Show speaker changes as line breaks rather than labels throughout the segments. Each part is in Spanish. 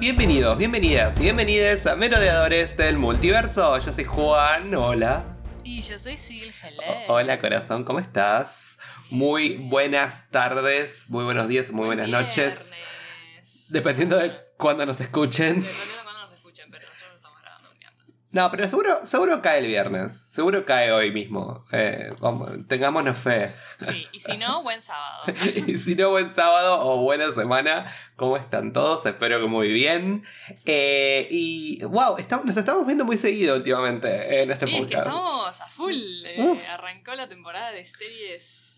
Bienvenidos, bienvenidas y bienvenidas a Merodeadores del Multiverso. Yo soy Juan, hola.
Y yo soy Sil, hello.
Hola corazón, ¿cómo estás? Muy buenas tardes, muy buenos días, muy
Buen
buenas noches. Dependiendo de cuándo nos escuchen.
Dependiendo de cuándo nos escuchen, pero nosotros estamos grabando un viernes.
No, pero seguro, seguro cae el viernes. Seguro cae hoy mismo. Eh, vamos, tengámonos fe.
Sí, y si no, buen sábado.
y si no, buen sábado o buena semana. ¿Cómo están todos? Espero que muy bien. Eh, y wow, estamos, nos estamos viendo muy seguido últimamente en este
Y es que
podcast.
estamos a full. eh, arrancó la temporada de series.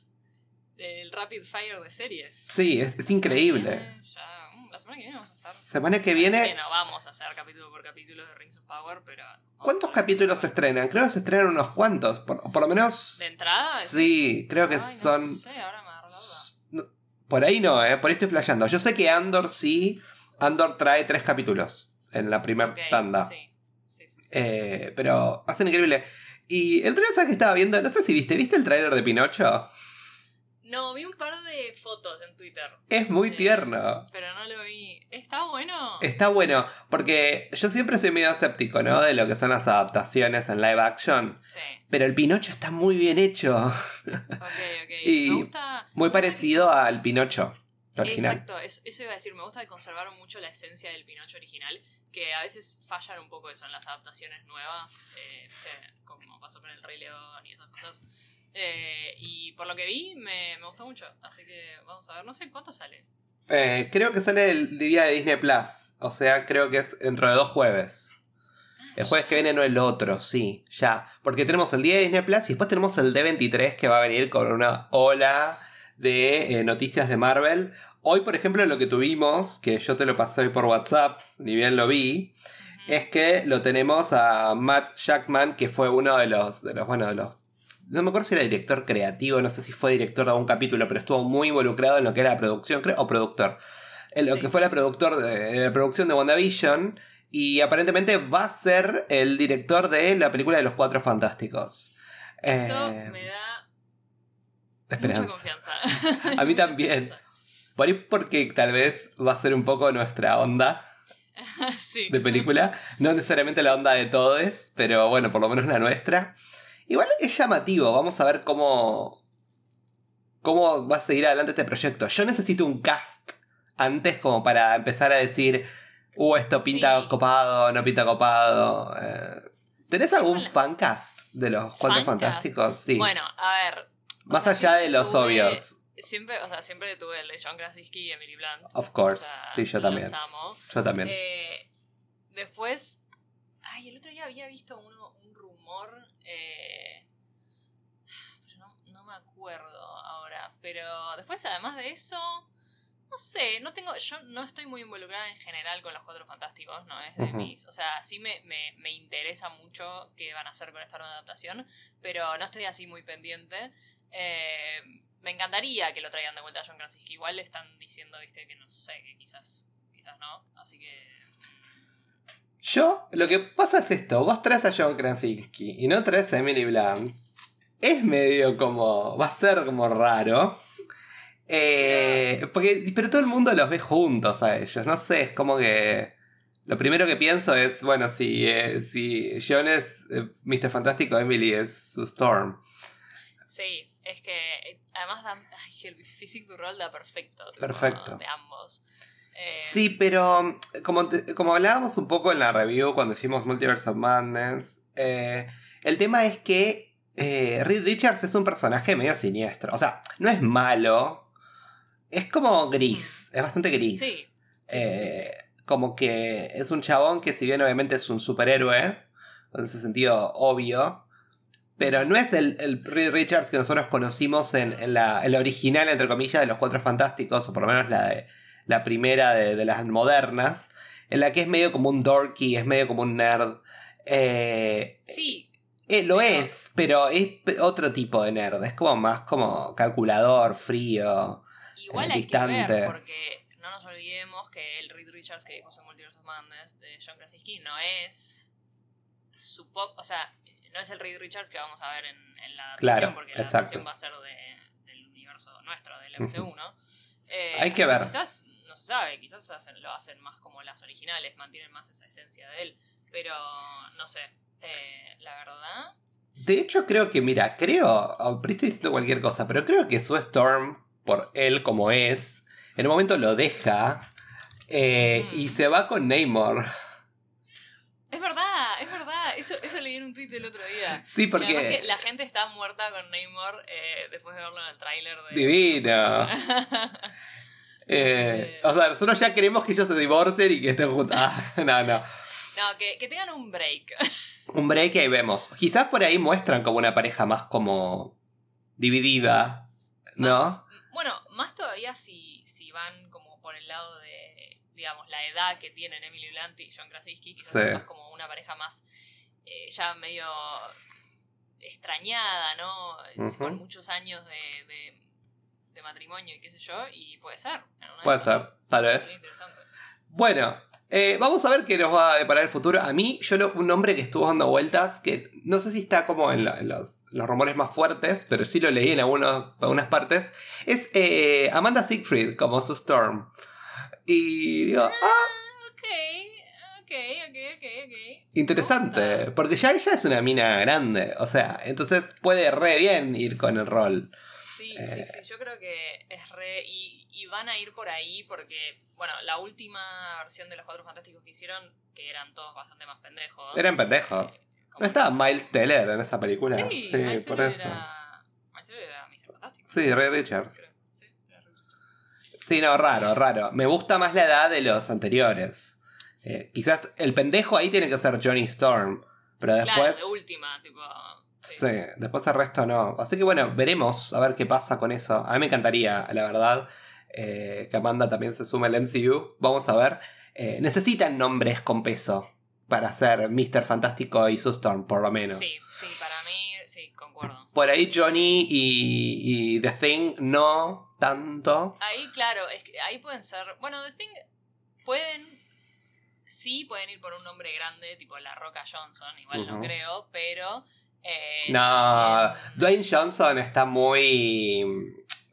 Del Rapid Fire de series.
Sí, es, es increíble.
Ya, mm, la semana que viene vamos a estar.
Semana que
Sí,
viene,
no vamos a hacer capítulo por capítulo de Rings of Power, pero.
¿Cuántos capítulos se estrenan? Creo que se estrenan unos cuantos. Por, por lo menos.
¿De entrada?
Sí, creo que
Ay, no
son.
sé, ahora me.
No, Por ahí no, ¿eh? Por ahí estoy flasheando. Yo sé que Andor sí. Andor trae tres capítulos en la primera tanda.
Sí, sí, sí. sí.
Eh, pero hacen increíble. Y el trailer ¿sabes que estaba viendo, no sé si viste, ¿viste el tráiler de Pinocho?
No, vi un par de fotos en Twitter,
Es muy
Sí.
tierno.
pero no lo vi. ¿Está bueno?
Está bueno, porque yo siempre soy medio escéptico, ¿no? De lo que son las adaptaciones en live action.
Sí,
Pero el Pinocho está muy bien hecho.
ok, ok.
Y
me gusta.
Muy parecido al Pinocho
Exacto, eso, eso iba a decir. Me gusta que conservaron mucho la esencia del Pinocho original, que a veces fallan un poco eso en las adaptaciones nuevas, eh, como pasó con El Rey León y esas cosas. Eh, y por lo que vi, me, me gustó mucho. Así que vamos a ver, no sé cuánto sale.
Eh, creo que sale el día de Disney Plus. O sea, creo que es dentro de dos jueves. El jueves que viene no el otro, sí, ya. Porque tenemos el día de Disney Plus y después tenemos el D23 que va a venir con una ola de eh, noticias de Marvel. Hoy, por ejemplo, lo que tuvimos, que yo te lo pasé por WhatsApp, ni bien lo vi, es que lo tenemos a Matt Jackman, que fue uno de los, de los, bueno, de los... No me acuerdo si era director creativo, no sé si fue director de algún capítulo, pero estuvo muy involucrado en lo que era la producción, creo, o productor. En lo
Sí.
que fue la, productor de, la producción de WandaVision. Y aparentemente va a ser el director de la película de los Cuatro Fantásticos.
Eso
Eh,
me da
esperanza.
mucha confianza.
A mí también. Por ahí porque tal vez va a ser un poco nuestra onda
sí.
de película. No necesariamente la onda de todos, pero bueno, por lo menos la nuestra. Igual es llamativo, vamos a ver cómo. cómo va a seguir adelante este proyecto. Yo necesito un cast antes como para empezar a decir. Uh, esto pinta
Sí.
copado, no pinta copado. Eh, ¿Tenés algún
Hola.
fancast de los cuatro fantásticos? Sí.
Bueno, a ver.
Más allá de los
tuve-
obvios.
Siempre, o sea, siempre tuve el de John Krasinski y Emily Blunt.
Of
O
course.
sea,
sí, yo también.
Los amo.
Yo también.
Eh, después. Ay, el otro día había visto uno, un rumor. eh, pero no, no me acuerdo ahora. Pero después, además de eso. No sé, no tengo, yo no estoy muy involucrada en general con los cuatro fantásticos, no es de
Ujú.
mis. O sea, sí me, me, me interesa mucho qué van a hacer con esta nueva adaptación, pero no estoy así muy pendiente. Eh, me encantaría que lo traigan de vuelta a John Krasinski. Igual le están diciendo, viste, que no sé, que quizás, quizás no. Así que.
Yo, lo que pasa es esto, vos traes a John Krasinski y no traes a Emily Blunt. Es medio como. va a ser como raro. Eh, porque, pero todo el mundo los ve juntos a ellos. No sé, es como que. Lo primero que pienso es, bueno, si, eh, si John es eh, Mr. Fantástico, Emily es su Storm.
Sí, es que eh, además da, ay, que el Physique du Rol da perfecto. tipo,
Perfecto.
De ambos. Eh,
Sí, pero como, te- como hablábamos un poco en la review cuando hicimos Multiverse of Madness, eh, el tema es que eh, Reed Richards es un personaje medio siniestro. O sea, no es malo, es como gris, es bastante gris.
Sí, sí, sí,
Eh, Como que es un chabón que si bien obviamente es un superhéroe, en ese sentido obvio, pero no es el, el Reed Richards que nosotros conocimos en, en la, en la original, entre comillas, de los Cuatro Fantásticos, o por lo menos la, de, la primera de, de las modernas, en la que es medio como un dorky, es medio como un nerd. Eh,
Sí,
eh, lo
Pero-
es, pero es otro tipo de nerd, es como más como calculador, frío.
igual hay
distante.
que ver, porque no nos olvidemos que el Reed Richards que dijo en Multiverse of Madness de John Krasinski no es. Supo o sea, no es el Reed Richards que vamos a ver en, en la adaptación,
Claro,
porque la
exacto.
adaptación va a ser de, del universo nuestro, del MCU, ¿no? Eh,
Hay que ver.
Quizás no se sabe, quizás hacen, lo hacen más como las originales, mantienen más esa esencia de él. Pero no sé, eh, la verdad.
De hecho, creo que, mira, creo, oh, estoy diciendo cualquier cosa, pero creo que su Storm, por él como es, en un momento lo deja eh, y se va con Namor.
Es verdad, es verdad. Eso, eso leí en un tweet el otro día.
Sí, porque...
que la gente está muerta con Neymar eh, después de verlo en el tráiler de...
Divino. Eh, o sea, nosotros ya queremos que ellos se divorcien y que estén juntos. Ah, no, no.
no, que, que tengan un break.
Un break y ahí vemos. Quizás por ahí muestran como una pareja más como dividida, ¿no?
Más- bueno, más todavía si, si van como por el lado de, digamos, la edad que tienen Emily Blunt y John Krasinski, quizás
Sí.
es más como una pareja más eh, ya medio extrañada, ¿no? Con muchos años de, de, de matrimonio y qué sé yo, y puede ser.
Puede ser, tal vez. Bueno, eh, vamos a ver qué nos va a deparar el futuro. A mí, yo lo- un nombre que estuvo dando vueltas, que no sé si está como en, la- en los, los rumores más fuertes, pero sí lo leí en algunos, algunas partes, es eh, Amanda Siegfried como su Storm. Y digo, ah,
Ah, ok, ok, ok, ok, ok.
interesante, porque ya ella es una mina grande, o sea, entonces puede re bien ir con el rol.
Sí,
Eh.
sí, sí, yo creo que es re... Y, y van a ir por ahí porque, bueno, la última versión de los Cuatro Fantásticos que hicieron, que eran todos bastante más pendejos.
Eran pendejos.
como-
¿No estaba Miles Teller en esa película?
Sí, Miles
por
Teller
eso.
era... Miles Teller era Mr. Fantástico.
Sí, Ray Richards.
Creo. Sí, era Ray Richards.
Sí, no, raro, raro. Me gusta más la edad de los anteriores.
Sí.
Eh, quizás el pendejo ahí tiene que ser Johnny Storm. Pero después.
Claro, la última, tipo... sí.
Sí, después el resto no. Así que bueno, veremos a ver qué pasa con eso. A mí me encantaría, la verdad, eh, que Amanda también se sume al MCU. Vamos a ver. Eh, necesitan nombres con peso para ser Mr. Fantástico y su Storm, por lo menos.
Sí, sí, para mí, sí, concuerdo.
Por ahí Johnny y, y The Thing no tanto.
Ahí, claro, es que ahí pueden ser. Bueno, The Thing pueden. Sí, pueden ir por un nombre grande, tipo La Roca Johnson, igual no creo, pero. eh,
No, Dwayne Johnson está muy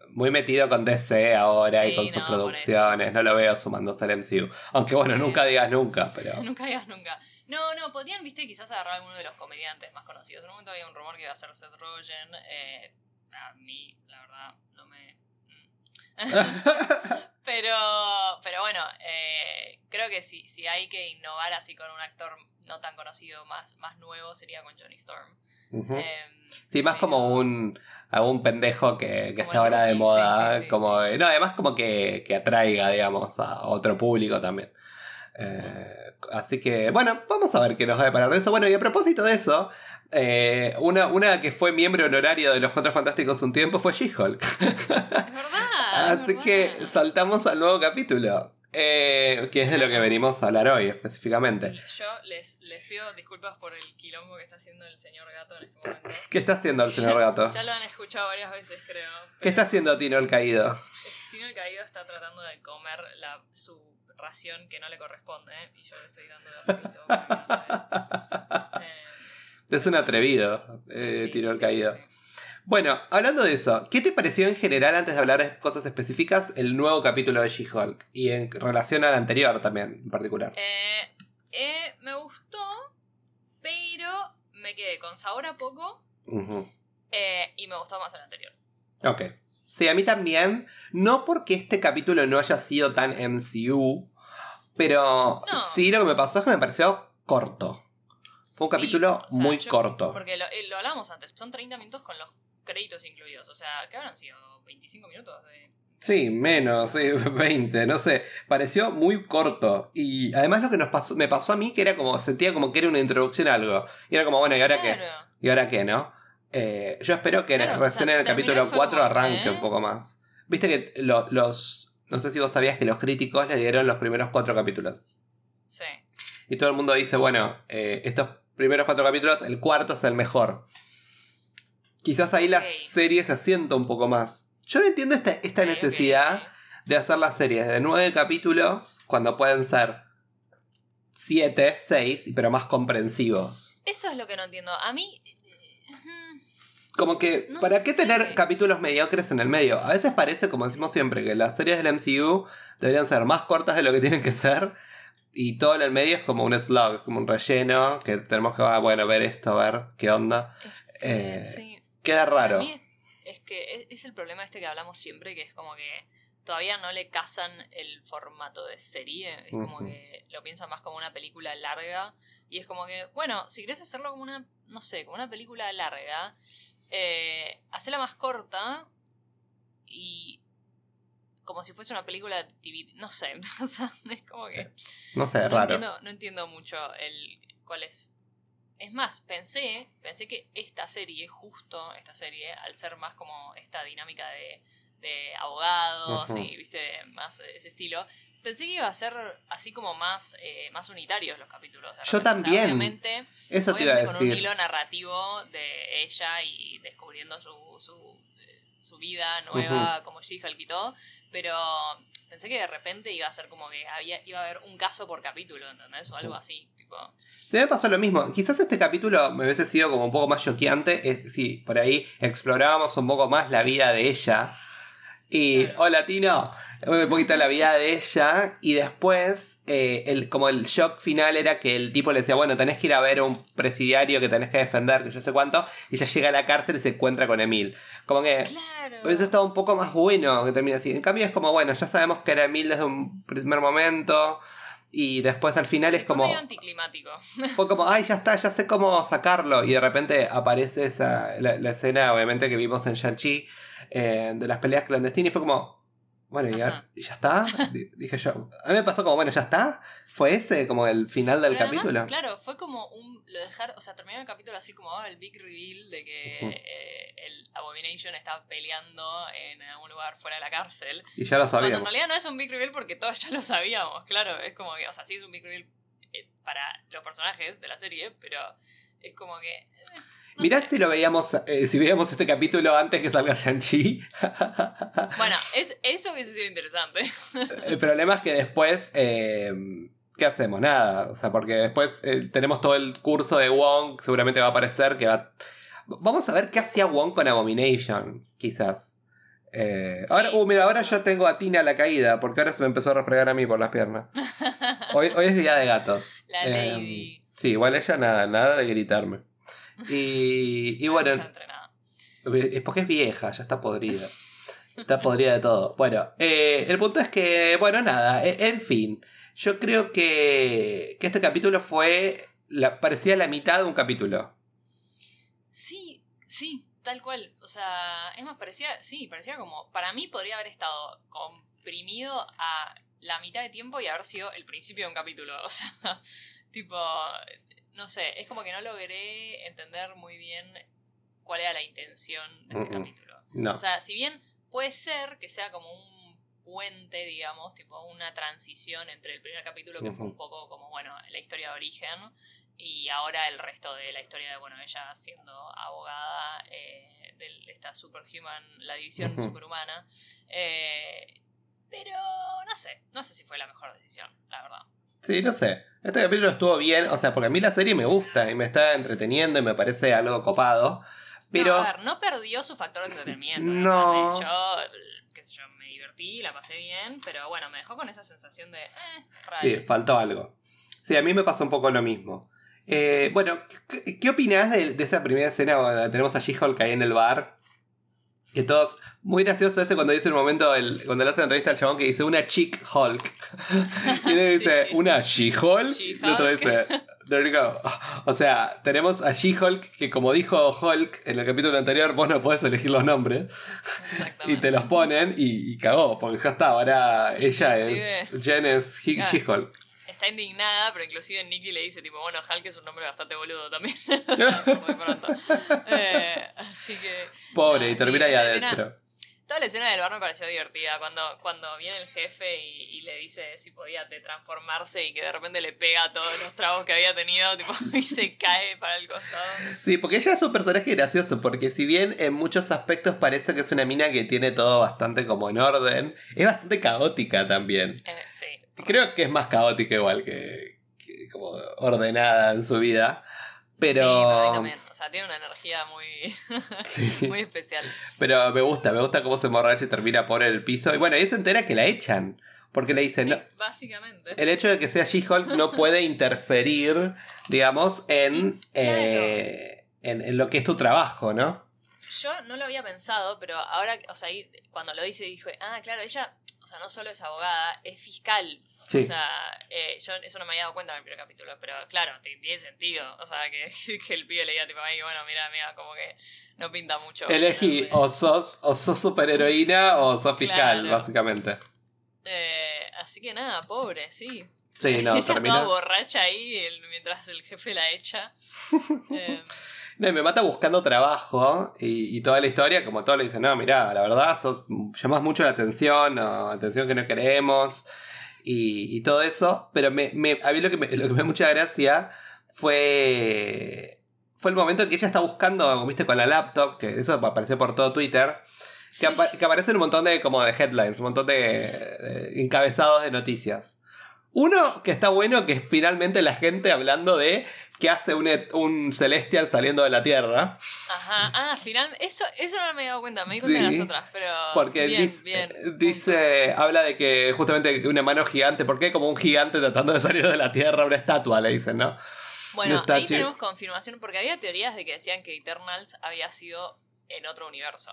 muy metido con DC ahora y con sus
no,
producciones. No lo veo sumándose al MCU. Aunque bueno,
Eh.
nunca digas nunca, pero.
Nunca digas nunca. No, no, podrían, viste, quizás agarrar a alguno de los comediantes más conocidos. En un momento había un rumor que iba a ser Seth Rogen. eh, a mí, la verdad, no me. pero, pero bueno, eh, creo que si, si hay que innovar así con un actor no tan conocido, más, más nuevo, sería con Johnny Storm. Em,
Sí, más
pero-
como un, a un pendejo que, que está ahora de moda.
sí, sí, sí,
como,
sí.
No, además como que, que atraiga, digamos, a otro público también. Eh, así que, bueno, vamos a ver qué nos va a deparar de eso. Bueno, y a propósito de eso, eh, una, una que fue miembro honorario de los Cuatro Fantásticos un tiempo fue She-Hulk.
Es verdad. es
Así que saltamos al nuevo capítulo. eh, que es de lo que venimos a hablar hoy específicamente.
Yo les, les pido disculpas por el quilombo que está haciendo el señor gato en este momento.
¿Qué está haciendo el señor gato?
Ya lo han escuchado varias veces, creo.
¿Qué está haciendo Tino el Caído?
Tino el Caído está tratando de comer la, su ración que no le corresponde, ¿eh? y yo le estoy dando de no dé. Eh,
Es un atrevido, eh,
sí,
Tino el
sí,
Caído.
sí.
Bueno, hablando de eso, ¿qué te pareció en general, antes de hablar de cosas específicas, el nuevo capítulo de She-Hulk? Y en relación al anterior también, en particular.
Eh, eh, me gustó, pero me quedé con sabor a poco y me gustó más el anterior.
Ok. Sí, a mí también. No porque este capítulo no haya sido tan MCU, pero
No.
sí lo que me pasó es que me pareció corto. Fue un
Sí,
capítulo
o sea,
muy
yo-
corto.
Porque lo, eh, lo hablamos antes, son 30 minutos con los créditos incluidos. O sea, ¿qué habrán sido? ¿25 minutos? De...
Sí, menos, sí, 20, no sé. Pareció muy corto. Y además lo que nos pasó, me pasó a mí que era como, sentía como que era una introducción a algo. Y era como, bueno, ¿y ahora qué? ¿Y ahora qué, no? Eh, yo espero que
Claro,
recién
o sea,
en el capítulo
y fue
4
como,
arranque
¿eh?
un poco más. Viste que lo- los... No sé si vos sabías que los críticos le dieron los primeros cuatro capítulos.
Sí.
Y todo el mundo dice, bueno, eh, estos primeros cuatro capítulos, el cuarto es el mejor. Quizás ahí la serie se asienta un poco más. Yo no entiendo esta, esta necesidad de hacer las series de nueve capítulos cuando pueden ser siete, seis, pero más comprensivos.
Eso es lo que no entiendo. A mí.
Como que,
No
¿para qué tener capítulos mediocres en el medio? A veces parece, como decimos siempre, que las series del MCU deberían ser más cortas de lo que tienen que ser. Y todo en el medio es como un slug, como un relleno, que tenemos que, ah, bueno, ver esto, ver qué onda.
Es que,
Eh,
sí.
Queda
Para
raro.
mí es, es que es, es el problema este que hablamos siempre, que es como que todavía no le casan el formato de serie. Es como que lo piensan más como una película larga. Y es como que, bueno, si querés hacerlo como una, no sé, como una película larga, eh, hacela más corta y como si fuese una película de TV. No sé, o sea, es como que...
No sé,
No
raro.
entiendo, no entiendo mucho el cuál es. Es más, pensé, pensé que esta serie, justo esta serie, al ser más como esta dinámica de, de abogados
Ujú.
y viste, más ese estilo, pensé que iba a ser así como más, eh, más unitarios los capítulos. de
Yo
repente. O sea,
también.
obviamente,
Eso te iba a
con un hilo narrativo de ella y descubriendo su, su, eh, su vida nueva como She-Hulk y todo, pero pensé que de repente iba a ser como que había, iba a haber un caso por capítulo, ¿entendés? O algo así, tipo...
Se me pasó lo mismo. Quizás este capítulo me hubiese sido como un poco más choqueante. Es, sí, por ahí explorábamos un poco más la vida de ella. Y,
Claro.
hola Tino, un poquito la vida de ella. Y después, eh, el, como el shock final era que el tipo le decía, bueno, tenés que ir a ver a un presidiario que tenés que defender, que yo sé cuánto. Y ella llega a la cárcel y se encuentra con Emil. Como que
Claro.
hubiese estado un poco más bueno que termine así. En cambio es como, bueno, ya sabemos que era Emil desde un primer momento. Y después al final es como...
anticlimático.
Fue como, ay, ya está, ya sé cómo sacarlo. Y de repente aparece esa, la, la escena, obviamente, que vimos en Shang-Chi, eh, de las peleas clandestinas. Y fue como, bueno, ¿y ya, ya está? Di- Dije yo. A mí me pasó como, bueno, ya está. Fue ese como el final del
Pero además,
capítulo.
claro, fue como un. Lo dejar, o sea, terminó el capítulo así como ah, el big reveal de que
Ujú.
eh, el Abomination está peleando en algún lugar fuera de la cárcel.
Y ya lo
Cuando en
sabíamos.
realidad no es un big reveal porque todos ya lo sabíamos, claro. Es como que, o sea, sí es un big reveal eh, para los personajes de la serie, pero es como que. No
Mirá
sé.
si lo veíamos, eh, si veíamos este capítulo antes que salga Shang-Chi.
Bueno, es, eso hubiese sido interesante.
El problema es que después, eh, ¿qué hacemos? Nada. O sea, porque después eh, tenemos todo el curso de Wong, seguramente va a aparecer, que va... Vamos a ver qué hacía Wong con Abomination, quizás. Eh, ahora,
Sí,
uh, mira, ahora yo tengo a Tina a la caída, porque ahora se me empezó a refregar a mí por las piernas. Hoy, hoy es día de gatos.
La
Eh,
lady.
sí, igual ella nada, nada de gritarme. Y, y
No
bueno,
está
es porque es vieja, ya está podrida. Está podrida de todo. Bueno, eh, el punto es que, bueno, nada, e- en fin. Yo creo que, que este capítulo fue. La, parecía la mitad de un capítulo.
Sí, sí, tal cual. O sea, es más, parecía, sí, parecía como, para mí podría haber estado comprimido a la mitad de tiempo y haber sido el principio de un capítulo. O sea, tipo, no sé, es como que no logré entender muy bien cuál era la intención de este
Mm, mm.
capítulo.
No.
O sea, si bien puede ser que sea como un puente, digamos, tipo una transición entre el primer capítulo que fue un poco como, bueno, la historia de origen y ahora el resto de la historia de, bueno, ella siendo abogada eh, de esta superhuman, la división superhumana. Eh, pero no sé, no sé si fue la mejor decisión, la verdad.
Sí, no sé. Este capítulo estuvo bien, o sea, porque a mí la serie me gusta y me está entreteniendo y me parece algo copado. Pero.
No, a ver, no perdió su factor de entretenimiento.
No.
O sea, me- yo, qué sé yo, me divertí, la pasé bien, pero bueno, me dejó con esa sensación de, eh, raro.
Sí, faltó algo. Sí, a mí me pasó un poco lo mismo. Eh, bueno, ¿qué, qué opinás de, de esa primera escena donde tenemos a She-Hulk ahí en el bar? Que todos. Muy gracioso ese cuando dice el momento, el, cuando le hacen entrevista al chabón que dice una chick Hulk. y él dice,
Sí.
¿una She-Hulk? Y el otro dice, there you go. O sea, tenemos a She-Hulk que, como dijo Hulk en el capítulo anterior, vos no podés elegir los nombres. Y te los ponen y, y cagó, porque ya está, ahora ella
Inclusive-
es. Jen es He-. She-Hulk.
Está indignada, pero inclusive Nicky le dice, tipo, bueno, Hulk es un nombre bastante boludo también. o sea, como de pronto. Eh, así que...
Pobre, y termina ahí adentro.
Toda la escena del bar me pareció divertida. Cuando, cuando viene el jefe y, y le dice si podía transformarse y que de repente le pega todos los tragos que había tenido, tipo, y se cae para el costado.
Sí, porque ella es un personaje gracioso, porque si bien en muchos aspectos parece que es una mina que tiene todo bastante como en orden, es bastante caótica también.
Eh, sí.
Creo que es más caótica igual que, que como ordenada en su vida. Pero.
Sí. O sea, tiene una energía muy,
Sí.
muy especial.
Pero me gusta, me gusta cómo se emborracha y termina por el piso. Y bueno, ahí se entera que la echan. Porque le dicen,
Sí,
no,
básicamente.
el hecho de que sea She-Hulk no puede interferir, digamos, en, eh, en, en lo que es tu trabajo, ¿no?
Yo no lo había pensado, pero ahora, o sea, cuando lo dice dije, ah, claro, ella, o sea, no solo es abogada, es fiscal.
Sí.
O sea, eh, yo eso no me había dado cuenta en el primer capítulo, pero claro, tiene sentido. O sea, que, que el pibe le diga tipo, ay, bueno, mira, mira, como que no pinta mucho.
Elegí,
No
o sos, o sos superheroína o sos fiscal,
Claro.
básicamente.
Eh, así que nada, pobre, sí.
Sí, no,
Ella
termina.
toda borracha ahí el- mientras el jefe la echa. Eh,
No, y me mata buscando trabajo y, y toda la historia, como todo le dice, no, mirá, la verdad, sos, llamás mucho la atención, o atención que no queremos, y, y todo eso, pero me, me- a mí lo que me, lo que me da mucha gracia fue, fue el momento en que ella está buscando, viste, con la laptop, que eso apareció por todo Twitter, que,
sí.
apa- que aparecen un montón de, como de headlines, un montón de, de encabezados de noticias. Uno que está bueno, que es finalmente la gente hablando de qué hace un, un Celestial saliendo de la Tierra.
Ajá, ah, final, eso, eso no me había dado cuenta, me di cuenta de las otras, pero
Porque
bien,
dice,
bien.
eh,
punto.
dice- habla de que justamente una mano gigante, ¿por qué como un gigante tratando de salir de la Tierra, una estatua, le dicen, ¿no?
Bueno,
no
ahí tenemos confirmación, porque había teorías de que decían que Eternals había sido en otro universo.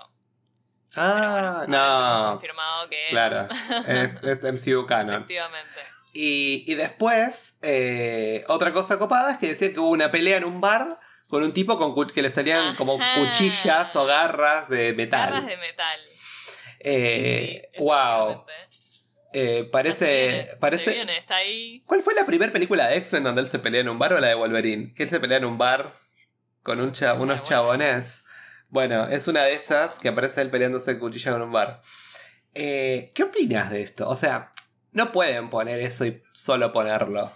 Bueno,
Ah,
tenemos
no.
confirmado que
Claro, es, es MCU canon.
efectivamente.
Y, y después, eh, otra cosa copada es que decía que hubo una pelea en un bar con un tipo con que le salían como
Ajá.
cuchillas o garras de metal.
Garras de metal.
Eh,
Sí, sí,
wow. Eh,
se
parece.
viene,
parece
se viene, está ahí.
¿Cuál fue la primera película de X-Men donde él se pelea en un bar o la de Wolverine? Que él se pelea en un bar con un cha-
La de
unos chabones. Bueno, es una de esas que aparece él peleándose cuchilla con un bar. Eh, ¿Qué opinas de esto? O sea, no pueden poner eso y solo ponerlo.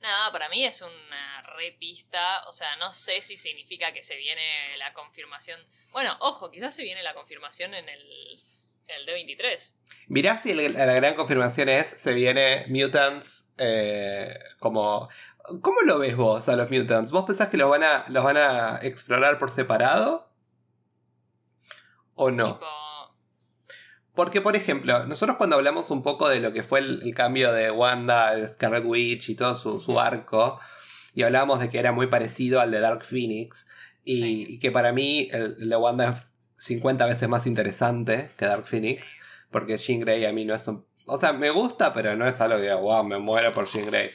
Nada, para mí es una repista. O sea, no sé si significa que se viene la confirmación. Bueno, ojo, quizás se viene la confirmación en el, en el D23.
Mirá si el- la gran confirmación es, se viene Mutants eh, como... ¿Cómo lo ves vos a los Mutants? ¿Vos pensás que los van a, los van a explorar por separado? ¿O no?
Tipo,
Porque, por ejemplo, nosotros cuando hablamos un poco de lo que fue el, el cambio de Wanda, Scarlet Witch y todo su, su arco, y hablábamos de que era muy parecido al de Dark Phoenix, y,
Sí.
y que para mí el, el de Wanda es 50 veces más interesante que Dark Phoenix,
sí.
porque Jean Grey a mí no es un... O sea, me gusta, pero no es algo que diga, wow, me muero por Jean Grey.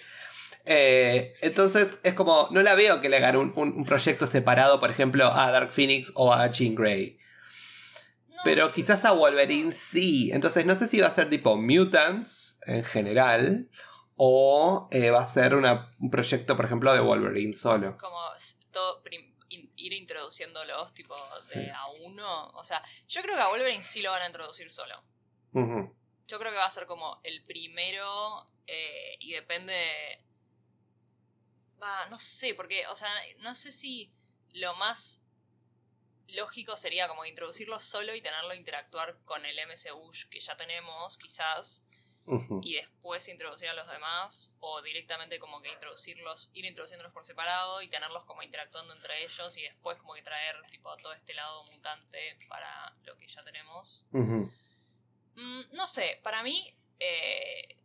Eh, entonces es como, no la veo que le hagan un, un- un proyecto separado, por ejemplo, a Dark Phoenix o a Jean Grey. Pero quizás a Wolverine sí. Entonces no sé si va a ser tipo Mutants en general. O eh, va a ser una- un proyecto, por ejemplo, de Wolverine solo.
como todo in- ir introduciéndolos tipo
Sí.
de a uno. O sea, yo creo que a Wolverine sí lo van a introducir solo. Yo creo que va a ser como el primero eh, y depende... Va, no sé, porque, o sea, no sé si lo más lógico sería como introducirlo solo y tenerlo interactuar con el MCU que ya tenemos, quizás, y después introducir a los demás, o directamente como que introducirlos, ir introduciéndolos por separado y tenerlos como interactuando entre ellos y después como que traer tipo todo este lado mutante para lo que ya tenemos. Mm, no sé, para mí. eh,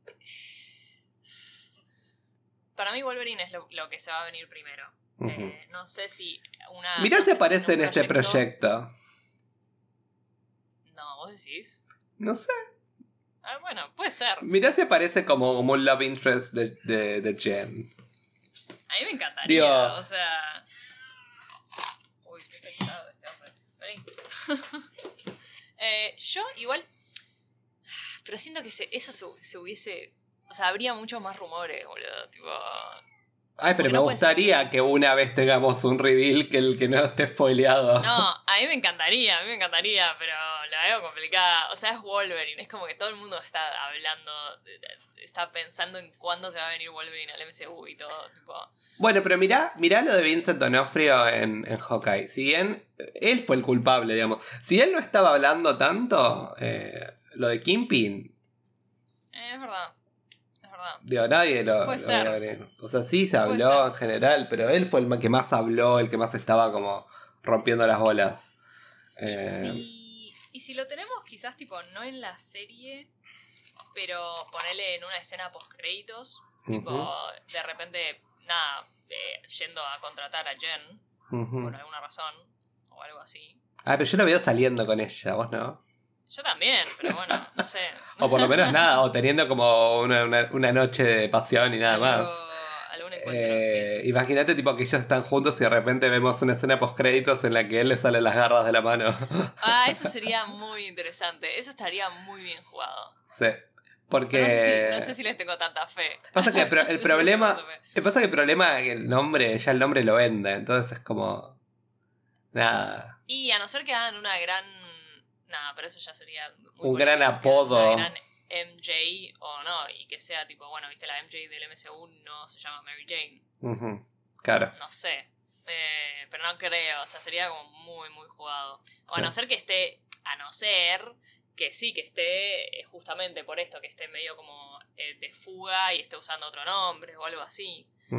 para mí Wolverine es lo, lo que se va a venir primero.
Ujú.
Eh, no sé si una.
Mirá si aparece en este proyecto.
No, vos decís.
No sé.
Ah, bueno, puede ser.
Mirá si aparece como, como un love interest de, de, de Jen.
A mí me encantaría.
Digo-
O sea. Uy, qué pesado este hombre. Eh, yo igual. Pero siento que se- eso se, se hubiese. O sea, habría muchos más rumores, boludo. Tipo.
Ay, pero me
puede ser
gustaría que una vez tengamos un reveal que el que no esté spoileado.
No, a mí me encantaría, a mí me encantaría, pero la veo complicada. O sea, es Wolverine, es como que todo el mundo está hablando, está pensando en cuándo se va a venir Wolverine al MCU y todo, tipo.
Bueno, pero mirá, mirá lo de Vincent D'Onofrio en, en Hawkeye. Si bien eh, él fue el culpable, digamos. Si él no estaba hablando tanto, eh, lo de Kimpin,
eh, es verdad, verdad.
Digo, nadie lo,
Puede
lo
ser.
O sea, sí se habló en general, pero él fue el que más habló, el que más estaba como rompiendo las bolas. Eh,
si, y si lo tenemos quizás tipo no en la serie, pero ponerle en una escena post créditos, tipo de repente, nada, eh, yendo a contratar a Jen por alguna razón o algo así.
Ah, pero yo lo veo saliendo con ella, vos no.
Yo también, pero bueno, no sé.
O por lo menos nada, o teniendo como una, una- una noche de pasión y nada
Algo-
más.
Algún encuentro,
Eh, Imagínate tipo que ellos están juntos y de repente vemos una escena post créditos en la que él le salen las garras de la mano.
Ah, eso sería muy interesante. Eso estaría muy bien jugado.
sí. Porque.
No, sé si, no sé si les tengo tanta fe.
Pasa que el,
No
problema. pasa que el problema es que el nombre, ya el nombre lo vende, entonces es como. Nada.
Y a no ser que hagan una gran. Nada, pero eso ya sería. muy
Un gran apodo.
hagan Una gran MJ o no, y que sea tipo, bueno, viste, la MJ del MCU no se llama Mary Jane.
Claro.
No sé. Eh, pero no creo, o sea, sería como muy, muy jugado. O
Sí.
a no ser que esté. A no ser que sí, que esté eh, justamente por esto, que esté medio como eh, de fuga y esté usando otro nombre o algo así.
Ay,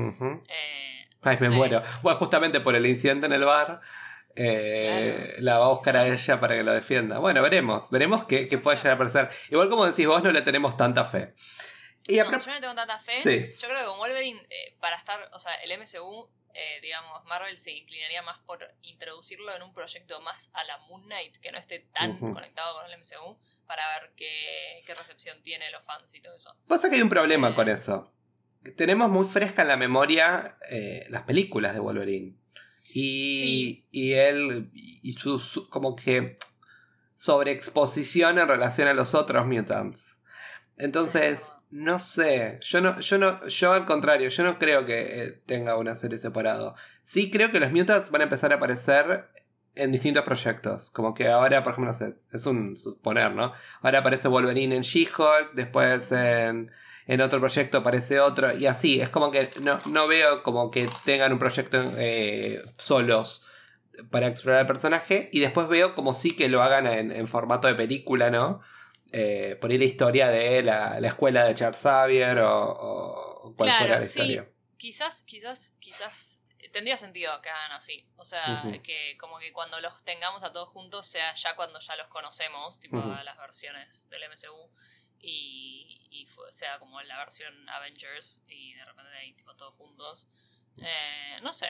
no
me
sé.
muero. Bueno, justamente por el incidente en el bar. Eh,
Claro.
La va a buscar a ella para que lo defienda. Bueno, veremos. Veremos qué, qué
Puede
llegar a aparecer. Igual como decís vos, no le tenemos tanta fe. Y a
No, yo no tengo tanta fe.
Sí.
Yo creo que con Wolverine, eh, para estar, o sea, el MCU, eh, digamos, Marvel se inclinaría más por introducirlo en un proyecto más a la Moon Knight, que no esté tan conectado con el MCU, para ver qué, qué recepción tiene los fans y todo eso.
Pasa que hay un problema
Eh.
con eso. Tenemos muy fresca en la memoria las películas de Wolverine. Y,
Sí.
y él, y su, su- como que sobreexposición en relación a los otros mutants. Entonces, no sé, yo no, yo no, yo al contrario, yo no creo que eh, tenga una serie separado. Sí creo que los mutants van a empezar a aparecer en distintos proyectos. Como que ahora, por ejemplo, no sé, es un suponer, ¿no? Ahora aparece Wolverine en She-Hulk, después en, en otro proyecto aparece otro, y así. Es como que no, no veo como que tengan un proyecto eh, solos para explorar el personaje, y después veo como sí que lo hagan en, en formato de película, ¿no? Eh, por ahí la historia de la, la escuela de Charles Xavier o, o cual
Claro,
fuera la
sí.
historia.
Quizás, quizás, quizás tendría sentido que hagan así. O sea,
Ujú.
que como que cuando los tengamos a todos juntos sea ya cuando ya los conocemos, tipo
Ujú.
a las versiones del MCU. Y, y fue- sea como la versión Avengers y de repente ahí tipo todos juntos. Eh, no sé.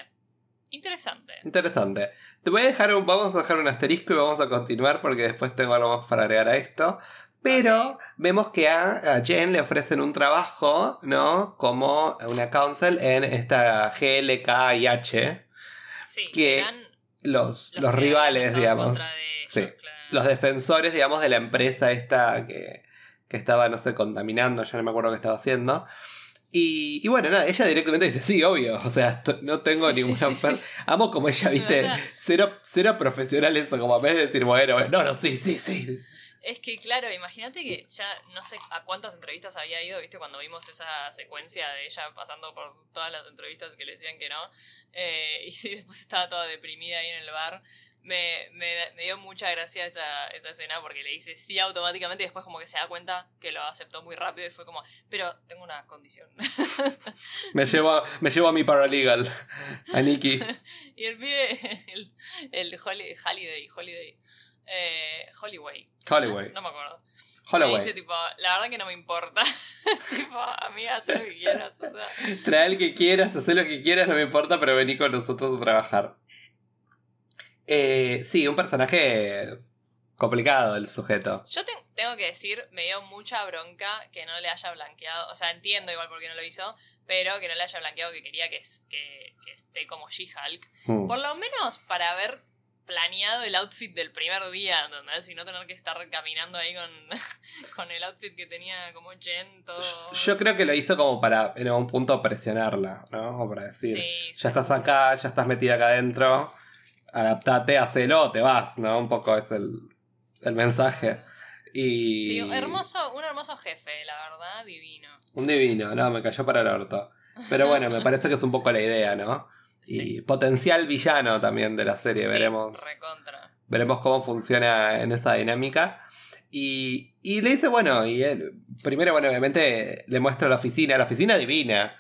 Interesante.
Interesante. Te voy a dejar un, vamos a dejar un asterisco y vamos a continuar porque después tengo algo más para agregar a esto. Pero vemos que a, a Jen le ofrecen un trabajo, ¿no? Como una council en esta GLK y H.
Sí,
Que
eran
Los, los, rivales, digamos.
contra de ellos,
Sí.
claro.
Los defensores, digamos, de la empresa esta que, que estaba, no sé, contaminando, ya no me acuerdo qué estaba haciendo. Y, y bueno, nada, ella directamente dice, sí, obvio, o sea, no tengo
Sí,
ninguna
sí.
Amo como ella, viste, cero, cero profesional eso, como a vez de decir, bueno, bueno, no, no, sí, sí, sí.
Es que, claro, imagínate que ya no sé a cuántas entrevistas había ido, ¿viste? Cuando vimos esa secuencia de ella pasando por todas las entrevistas que le decían que no. eh, y sí, después estaba toda deprimida ahí en el bar. Me, me, me dio mucha gracia esa, esa escena porque le dice sí automáticamente y después como que se da cuenta que lo aceptó muy rápido y fue como, pero tengo una condición.
Me llevo, a- me llevo a mi paralegal, a Nikki.
y el pibe, el, el Holi- Holiday, Holiday, eh, Hollyway.
Holloway.
No me acuerdo. Me dice
Holloway.
tipo, la verdad que no me importa. tipo, amiga, haz lo que quieras. O sea,
Trae el que quieras, haz lo que quieras, no me importa, pero vení con nosotros a trabajar. Eh, sí, un personaje complicado el sujeto.
yo te- tengo que decir, me dio mucha bronca que no le haya blanqueado. O sea, entiendo igual por qué no lo hizo, pero que no le haya blanqueado que quería que, es- que, que esté como She-Hulk.
Mm.
Por lo menos para haber planeado el outfit del primer día, ¿entendés? Y no tener que estar caminando ahí con, con el outfit que tenía como Jen, todo.
Yo creo que lo hizo como para en algún punto presionarla, ¿no? O para decir,
Sí,
ya estás acá, ya estás metida acá adentro, adaptate, hacelo, te vas, ¿no? Un poco es el, el mensaje. Y...
Sí, hermoso, un hermoso jefe, la verdad, divino.
Un divino, no, me cayó para el orto. Pero bueno, me parece que es un poco la idea, ¿no? Y
Sí.
potencial villano también de la serie,
Sí,
veremos.
recontra.
Veremos cómo funciona en esa dinámica. Y, y le dice, bueno, y él, primero, bueno, obviamente le muestra la oficina, la oficina divina.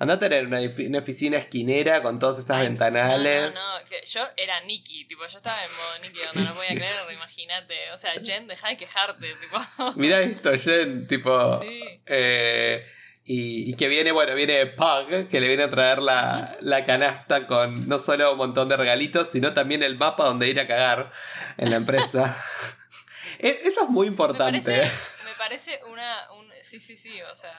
Anda a tener una, una oficina esquinera con todas esas
Ay,
ventanales.
No, no, yo era Nikki, tipo, yo estaba en modo Nikki, donde no podía creer, imagínate. O sea, Jen, deja de quejarte, tipo.
Mirá esto, Jen, tipo.
Sí.
eh, y, y que viene, bueno, viene Pug, que le viene a traer la, la canasta con no solo un montón de regalitos, sino también el mapa donde ir a cagar en la empresa. E- Eso es muy importante.
me parece sí, sí, sí, o sea,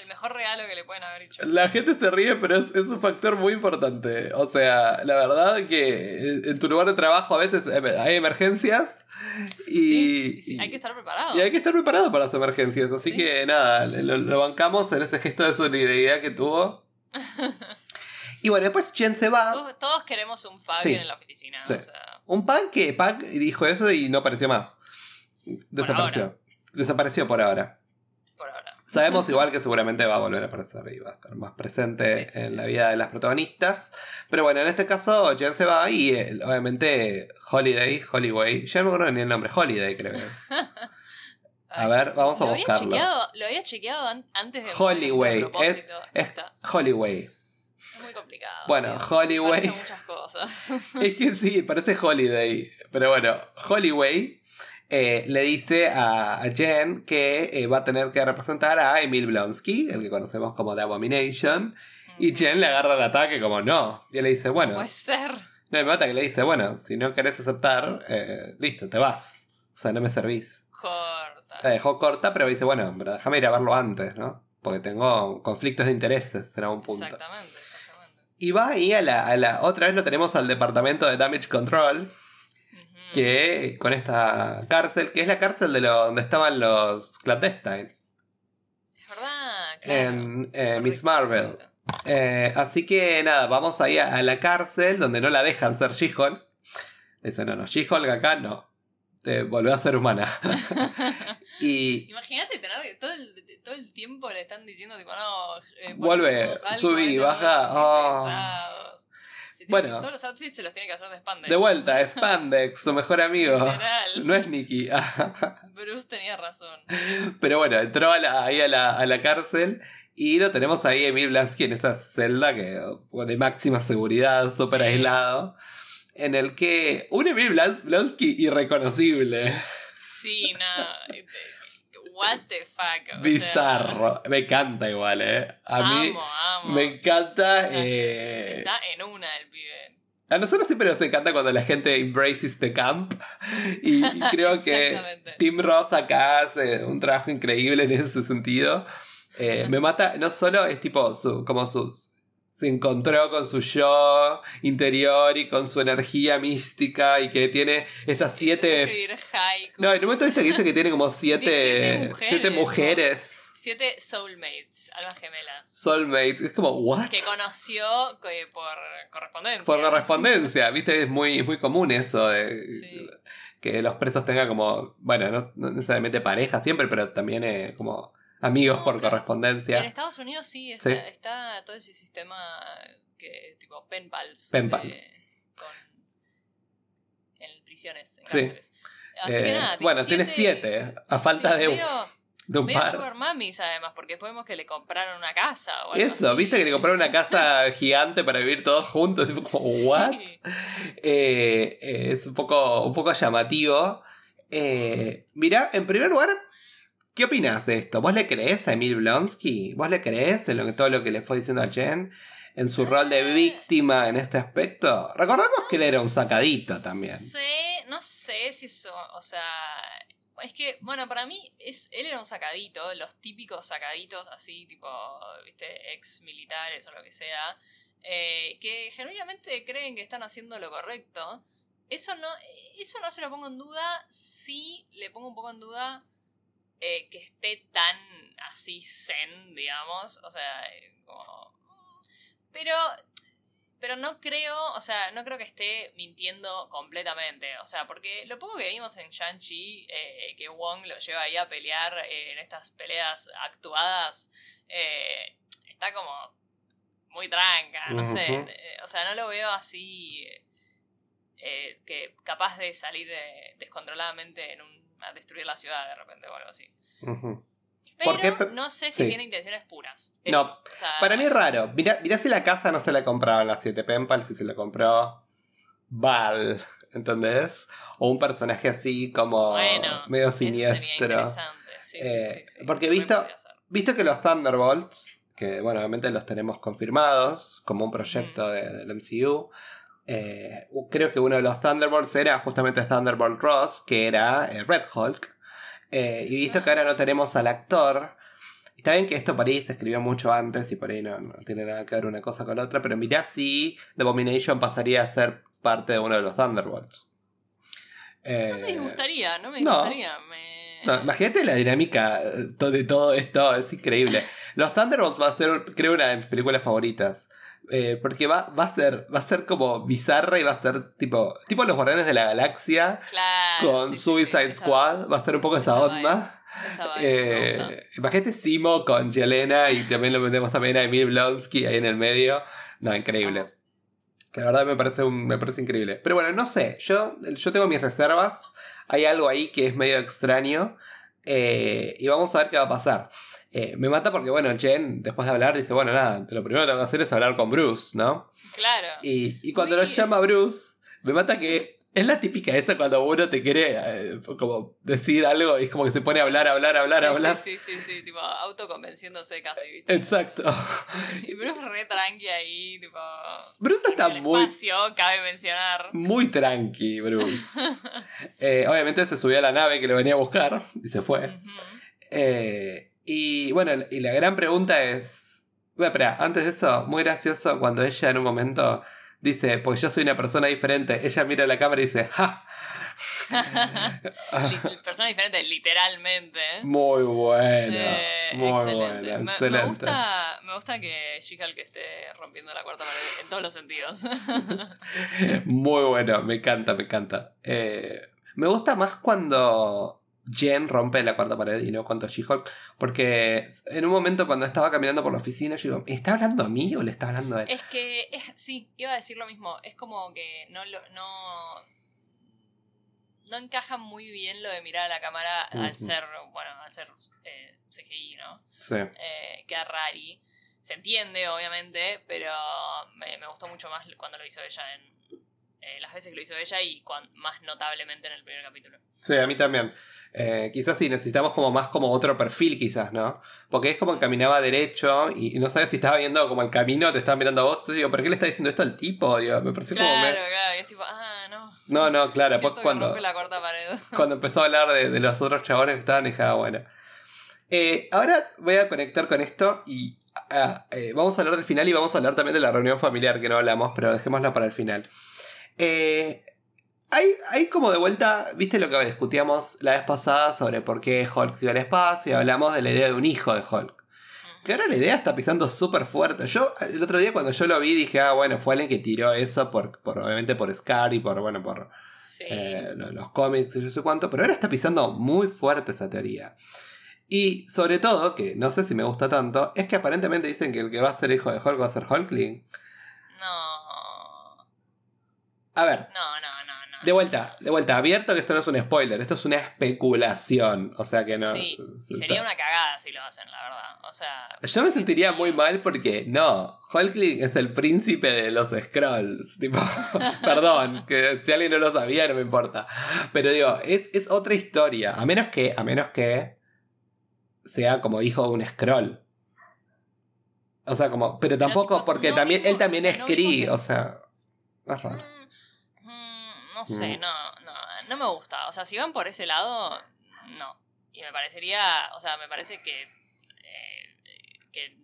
el mejor regalo que le pueden haber hecho.
La gente se ríe, pero es, es un factor muy importante. O sea, la verdad que en tu lugar de trabajo a veces eh, hay emergencias y,
Sí, sí, sí, hay que estar preparado.
y hay que estar preparado para las emergencias. Así
Sí.
que nada, lo, lo bancamos en ese gesto de solidaridad que tuvo. y bueno, después Chen se va.
Todos, todos queremos un pack
Sí.
en la oficina.
Sí.
O sea,
Un Pac que Pac dijo eso y no apareció más. Desapareció. Desapareció por ahora. Sabemos igual que seguramente va a volver a aparecer y va a estar más presente
Sí, sí,
en
sí,
la vida de las protagonistas. Pero bueno, en este caso Jen se va y eh, obviamente Holiday, Hollyway, ya no me acuerdo ni el nombre, Holiday creo que es. A
Ay,
ver, vamos a
lo había
buscarlo.
chequeado- lo había chequeado an- antes de
Hollyway,
a propósito.
es- Hollyway.
es muy complicado.
Bueno. Hollyway.
Muchas cosas.
Es que sí, parece Holiday. Pero bueno, Hollyway eh, le dice a, a Jen que eh, va a tener que representar a Emil Blonsky, el que conocemos como The Abomination. Y Jen le agarra el ataque como no. Y él le dice, bueno,
Puede ser.
no me mata que le dice, bueno, si no querés aceptar, eh, listo, te vas. O sea, no me servís.
Corta.
La dejó corta, pero dice, bueno, pero déjame ir a verlo antes, ¿no? Porque tengo conflictos de intereses en algún punto.
Exactamente, exactamente.
Y va ahí a la, a la. Otra vez lo tenemos al departamento de Damage Control. Que con esta cárcel, que es la cárcel de lo, donde estaban los clandestines.
Es verdad, claro.
En eh, Miss Marvel. Eh, así que nada, vamos ahí a, a la cárcel donde no la dejan ser She-Hulk. Dice, no, no, She-Hulk acá no. Te volvió a ser humana. y
Imagínate tener todo el, todo el tiempo le están diciendo tipo, no, eh,
Vuelve, subí, baja, oh. Bueno.
todos los outfits se los tiene que hacer de spandex.
de vuelta, Spandex, su mejor amigo. No es Nicky.
Bruce tenía razón.
Pero bueno, entró a la- ahí a la, a la cárcel y lo tenemos ahí Emil Blansky en esa celda que de máxima seguridad, súper
Sí.
aislado. En el que un Emil Blans- Blansky irreconocible,
Sí, no. eh, What the fuck. o sea,
bizarro. me encanta igual, ¿eh? A mí
amo,
me encanta.
O sea,
eh,
Está en una el.
A nosotros siempre nos encanta cuando la gente embraces the camp. Y, creo que. Tim Roth acá hace un trabajo increíble en ese sentido. Eh, me mata, no solo es tipo su, como su. Se encontró con su yo interior y con su energía mística y que tiene esas siete. No, en un momento viste que dice que tiene como siete.
siete mujeres,
Siete mujeres.
Siete soulmates, almas gemelas.
Soulmates. Es como, ¿what?
Que conoció eh, por correspondencia.
Por correspondencia, viste, es muy, es muy común eso de
Sí.
que los presos tengan como, bueno, no, no necesariamente pareja siempre, pero también eh, como amigos
No,
por correspondencia.
En Estados Unidos sí está,
Sí.
está todo ese sistema que tipo pen pals.
Pen
de-
pals.
con, en prisiones, en
Sí.
cárceles. Así
Eh,
que nada,
bueno, tiene siete, a falta
sí,
de,
medio-
de un
medio
par.
sugar mummies además, porque después vemos que le compraron una casa o algo
Eso,
así.
viste que le compraron una casa gigante para vivir todos juntos.
Sí.
Eh, eh, es un poco, un poco llamativo. Eh, mira, en primer lugar, ¿qué opinas de esto? ¿Vos le crees a Emil Blonsky? ¿Vos le crees en lo que, todo lo que le fue diciendo a Jen? En su rol de
Eh.
víctima en este aspecto. Recordemos que él era un sacadito también.
sé, no sé si eso, o sea, es que, bueno, para mí es, él era un sacadito, los típicos sacaditos así, tipo, viste, ex militares o lo que sea, eh, que genuinamente creen que están haciendo lo correcto. Eso no, eso no se lo pongo en duda, sí le pongo un poco en duda eh, que esté tan así zen, digamos, o sea, eh, como... Pero pero no creo, o sea, no creo que esté mintiendo completamente. O sea, porque lo poco que vimos en Shang-Chi, eh, que Wong lo lleva ahí a pelear eh, en estas peleas actuadas, eh, está como muy tranca, no sé. Eh, o sea, no lo veo así eh, que capaz de salir descontroladamente en un a destruir la ciudad de repente o algo así.
Ujú.
Pero
¿Por qué? Pe-
no sé si
sí.
tiene intenciones puras.
No,
Eso, o sea,
Para mí es raro. Mirá, mirá si la casa no se la compraban las siete Penpal, si se la compró Val, ¿entendés? O un personaje así como
Bueno,
medio
eso sería
siniestro.
Sí, sí,
Eh,
sí, sí.
porque visto-. Visto que los Thunderbolts, que bueno, obviamente los tenemos confirmados como un proyecto de- del MCU, eh, creo que uno de los Thunderbolts era justamente Thunderbolt Ross, que era eh, Red Hulk. Eh, y visto que ahora no tenemos al actor, está bien que esto por ahí se escribió mucho antes y por ahí no, no tiene nada que ver una cosa con la otra, pero mirá si The Abomination pasaría a ser parte de uno de los Thunderbolts. Eh,
No me disgustaría, no me
no.
Me...
no, imagínate la dinámica eh, de todo esto, es increíble. Los Thunderbolts va a ser, creo, una de mis películas favoritas. Eh, porque va, va a ser va a ser como bizarra y va a ser tipo tipo los Guardianes de la Galaxia
Claro,
con
sí,
Suicide
sí, esa-
Squad. Va a ser un poco esa,
esa
onda.
esa
Eh, imagínate Simo con Yelena y también lo metemos también a Emil Blonsky ahí en el medio. No increíble. La verdad me parece un, me parece increíble. Pero bueno no sé yo yo tengo mis reservas. Hay algo ahí que es medio extraño eh, y vamos a ver qué va a pasar Eh, me mata porque, bueno, Jen, después de hablar, dice, bueno, nada, lo primero que tengo que hacer es hablar con Bruce, ¿no?
Claro.
Y, y cuando
Muy-
lo llama Bruce, me mata que es la típica esa cuando uno te quiere eh, como decir algo y es como que se pone a hablar, hablar, hablar,
Sí,
hablar.
Sí, sí, sí, sí, tipo autoconvenciéndose casi, ¿viste?
Exacto.
Y Bruce re tranqui ahí, tipo.
Bruce está
el
muy,
espacio, cabe mencionar.
muy tranqui, Bruce. Eh, obviamente se subió a la nave que lo venía a buscar y se fue. Eh, y bueno, y la gran pregunta es. Bueno, espera, antes de eso, muy gracioso cuando ella en un momento dice, porque yo soy una persona diferente, ella mira a la cámara y dice, ¡ja!
Persona diferente, literalmente.
muy bueno.
Eh,
muy
excelente. Me- Me, gusta, me gusta que She-Hulk esté rompiendo la cuarta pared en todos los sentidos.
Muy bueno, me encanta, me encanta. Eh, me gusta más cuando Jen rompe la cuarta pared y no cuando She-Hulk, porque en un momento cuando estaba caminando por la oficina, yo digo, ¿está hablando a mí o le está hablando a él?
es que, es, sí, iba a decir lo mismo. Es como que no lo, no, no encaja muy bien lo de mirar a la cámara al ser, bueno, al ser eh, CGI, ¿no?
Sí.
Eh, queda rari. Se entiende, obviamente, pero me, me gustó mucho más cuando lo hizo ella en eh, las veces que lo hizo ella y cuan- más notablemente en el primer capítulo.
Sí, a mí también. Eh, quizás sí, necesitamos como más como otro perfil, quizás, ¿no? Porque es como que caminaba derecho y, y no sabes si estaba viendo como el camino, te estaba mirando a vos. Entonces digo, ¿por qué le está diciendo esto al tipo? Digo, me pareció como...
Claro,
me-
claro, y es tipo, ah, no.
No, no, claro, pues
que
cuando...
rompe la cuarta pared.
cuando empezó a hablar de, de los otros chabones que estaban, dije, ah, bueno. Eh, ahora voy a conectar con esto y ah, eh, vamos a hablar del final y vamos a hablar también de la reunión familiar que no hablamos, pero dejémosla para el final. Eh, hay, hay como de vuelta, viste lo que discutíamos la vez pasada sobre por qué Hulk se iba al espacio y hablamos de la idea de un hijo de Hulk. Que ahora la idea está pisando súper fuerte. Yo, el otro día cuando yo lo vi, dije, ah, bueno, fue alguien que tiró eso, por, por, obviamente por Scar y por, bueno, por,
Sí.
eh, lo- los cómics y yo sé cuánto, pero ahora está pisando muy fuerte esa teoría. Y sobre todo, que no sé si me gusta tanto, es que aparentemente dicen que el que va a ser hijo de Hulk va a ser Hulkling.
No.
A ver,
no, no.
De vuelta, de vuelta, abierto que esto no es un spoiler, esto es una especulación, o sea que no...
Sí, y sería una cagada si lo hacen, la verdad. O sea.
Yo me sentiría muy mal porque no, Hulkling es el príncipe de los Scrolls. Tipo, perdón, que si alguien no lo sabía no me importa. Pero digo, es, es otra historia. A menos que, a menos que sea como hijo de un Scroll. O sea, como, pero tampoco,
tipo,
porque
no
también, él también
o sea,
es
no
Kree, o sea. Es raro.
Mm, no sé, no, no, no me gusta. O sea, si van por ese lado, no. Y me parecería, o sea, me parece que, eh, que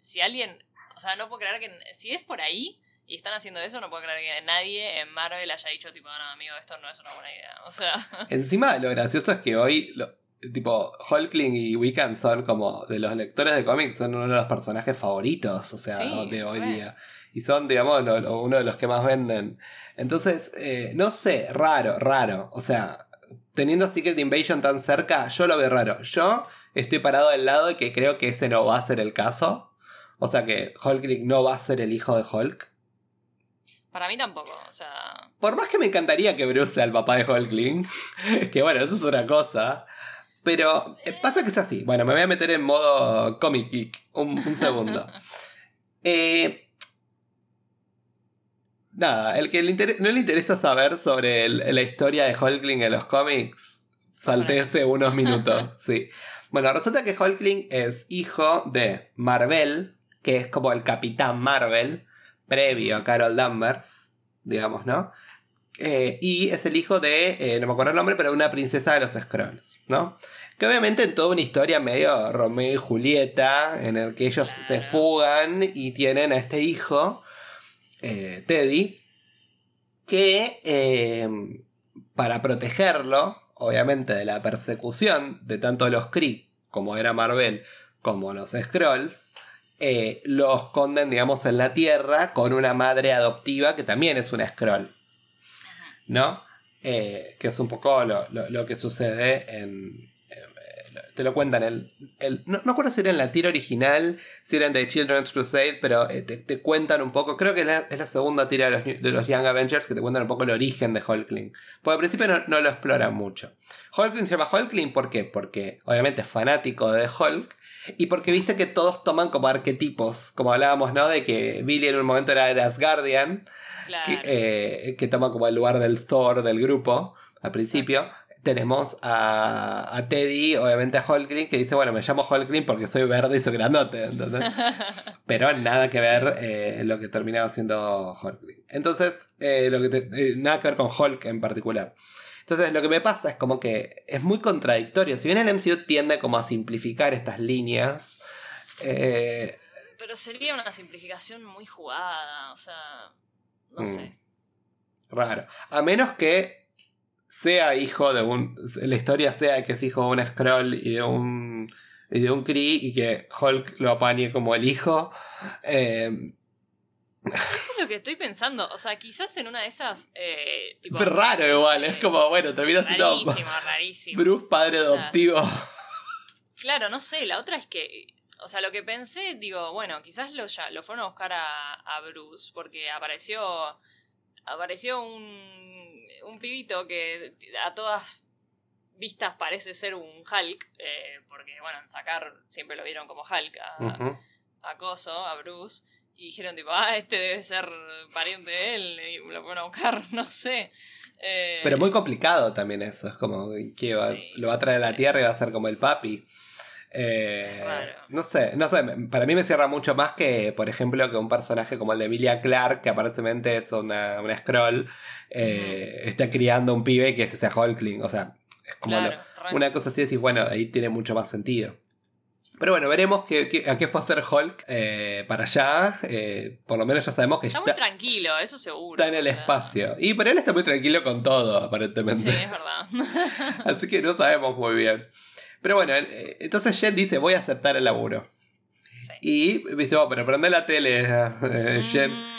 si alguien, o sea, no puedo creer que, si es por ahí y están haciendo eso, no puedo creer que nadie en Marvel haya dicho, tipo, no, amigo, esto no es una buena idea. O sea,
Encima, lo gracioso es que hoy, lo- tipo, Hulkling y Wiccan son como de los lectores de cómics, son uno de los personajes favoritos, o sea,
Sí,
de hoy
re.
día. Y son, digamos, lo- lo- uno de los que más venden. Entonces, eh, no sé, raro, raro. O sea, teniendo Secret Invasion tan cerca, yo lo veo raro. Yo estoy parado del lado de que creo que ese no va a ser el caso. O sea que Hulkling no va a ser el hijo de Hulk.
Para mí tampoco, o sea.
Por más que me encantaría que Bruce sea el papá de Hulkling, que bueno, eso es otra cosa. Pero eh, pasa que es así. Bueno, me voy a meter en modo comic geek. Un, un segundo. Eh, nada, el que le no le interesa saber sobre el- la historia de Hulkling en los cómics, saltese unos minutos. Sí. Bueno, resulta que Hulkling es hijo de Marvel, que es como el capitán Marvel, previo a Carol Danvers, digamos, ¿no? Eh, y es el hijo de, eh, no me acuerdo el nombre, pero de una princesa de los Scrolls, ¿no? Que obviamente en toda una historia medio Romeo y Julieta, en el que ellos se fugan y tienen a este hijo, eh, Teddy, que eh, para protegerlo, obviamente, de la persecución de tanto los Kree, como era Marvel, como los Scrolls, eh, lo esconden, digamos, en la Tierra con una madre adoptiva que también es una Skrull. ¿No? Eh, que es un poco lo, lo- lo que sucede en... te lo cuentan el, el- no, no acuerdo si era en la tira original, si era en The Children's Crusade, pero eh, te, te cuentan un poco, creo que es la, es la segunda tira de los, de los Young Avengers que te cuentan un poco el origen de Hulkling. Porque al principio no, no lo exploran mucho. Hulkling se llama Hulkling ¿por qué? Porque obviamente es fanático de Hulk y porque viste que todos toman como arquetipos, como hablábamos, ¿no? De que Billy en un momento era de Asgardian,
Claro.
que, eh, que toma como el lugar del Thor del grupo al principio. Tenemos a, a Teddy, obviamente a Hulkling, que dice, bueno, me llamo Hulkling porque soy verde y soy grandote, ¿entendés? Pero nada que ver eh, lo que terminaba siendo Hulkling. Entonces, eh, lo que te- eh, nada que ver con Hulk en particular. Entonces, lo que me pasa es como que es muy contradictorio. Si bien el MCU tiende como a simplificar estas líneas, eh,
Pero sería una simplificación muy jugada, o sea. No
Mm.
sé.
raro. A menos que sea hijo de un. La historia sea que es hijo de un Skrull y de un. Y de un Kree y que Hulk lo apañe como el hijo. Eh,
Eso es lo que estoy pensando. O sea, quizás en una de esas. Eh, tipo,
pero raro igual, es como, bueno, termina siendo
Rarísimo, rarísimo.
Bruce padre
O sea,
adoptivo.
Claro, no sé, la otra es que, o sea, lo que pensé, digo, bueno, quizás lo, ya, lo fueron a buscar a, a Bruce, porque apareció, apareció un, un pibito que a todas vistas parece ser un Hulk, eh, porque, bueno, en sacar siempre lo vieron como Hulk a, a Coso, a Bruce, y dijeron tipo, ah, este debe ser pariente de él, y lo fueron a buscar, no sé. Eh,
Pero muy complicado también eso. Es como que va-
Sí,
lo va a traer a la tierra y va a ser como el papi. Eh,
Es
no sé, no sé. Para mí me cierra mucho más que, por ejemplo, que un personaje como el de Emilia Clark, que aparentemente es una, una scroll, eh, está criando un pibe que se sea Hulkling. O sea, es como
claro,
una cosa así, decís, bueno, ahí tiene mucho más sentido. Pero bueno, veremos qué- qué- a qué fue a hacer Hulk eh, para allá. Eh, por lo menos ya sabemos que
Está
está,
muy tranquilo, eso seguro.
está en el
o sea.
espacio. Y por él está muy tranquilo con todo,
Sí,
aparentemente.
es verdad.
Así que no sabemos muy bien. Pero bueno, eh, entonces Jen dice, voy a aceptar el laburo.
Sí.
Y me dice, bueno, pero prende la tele, eh, Jen.
Mm.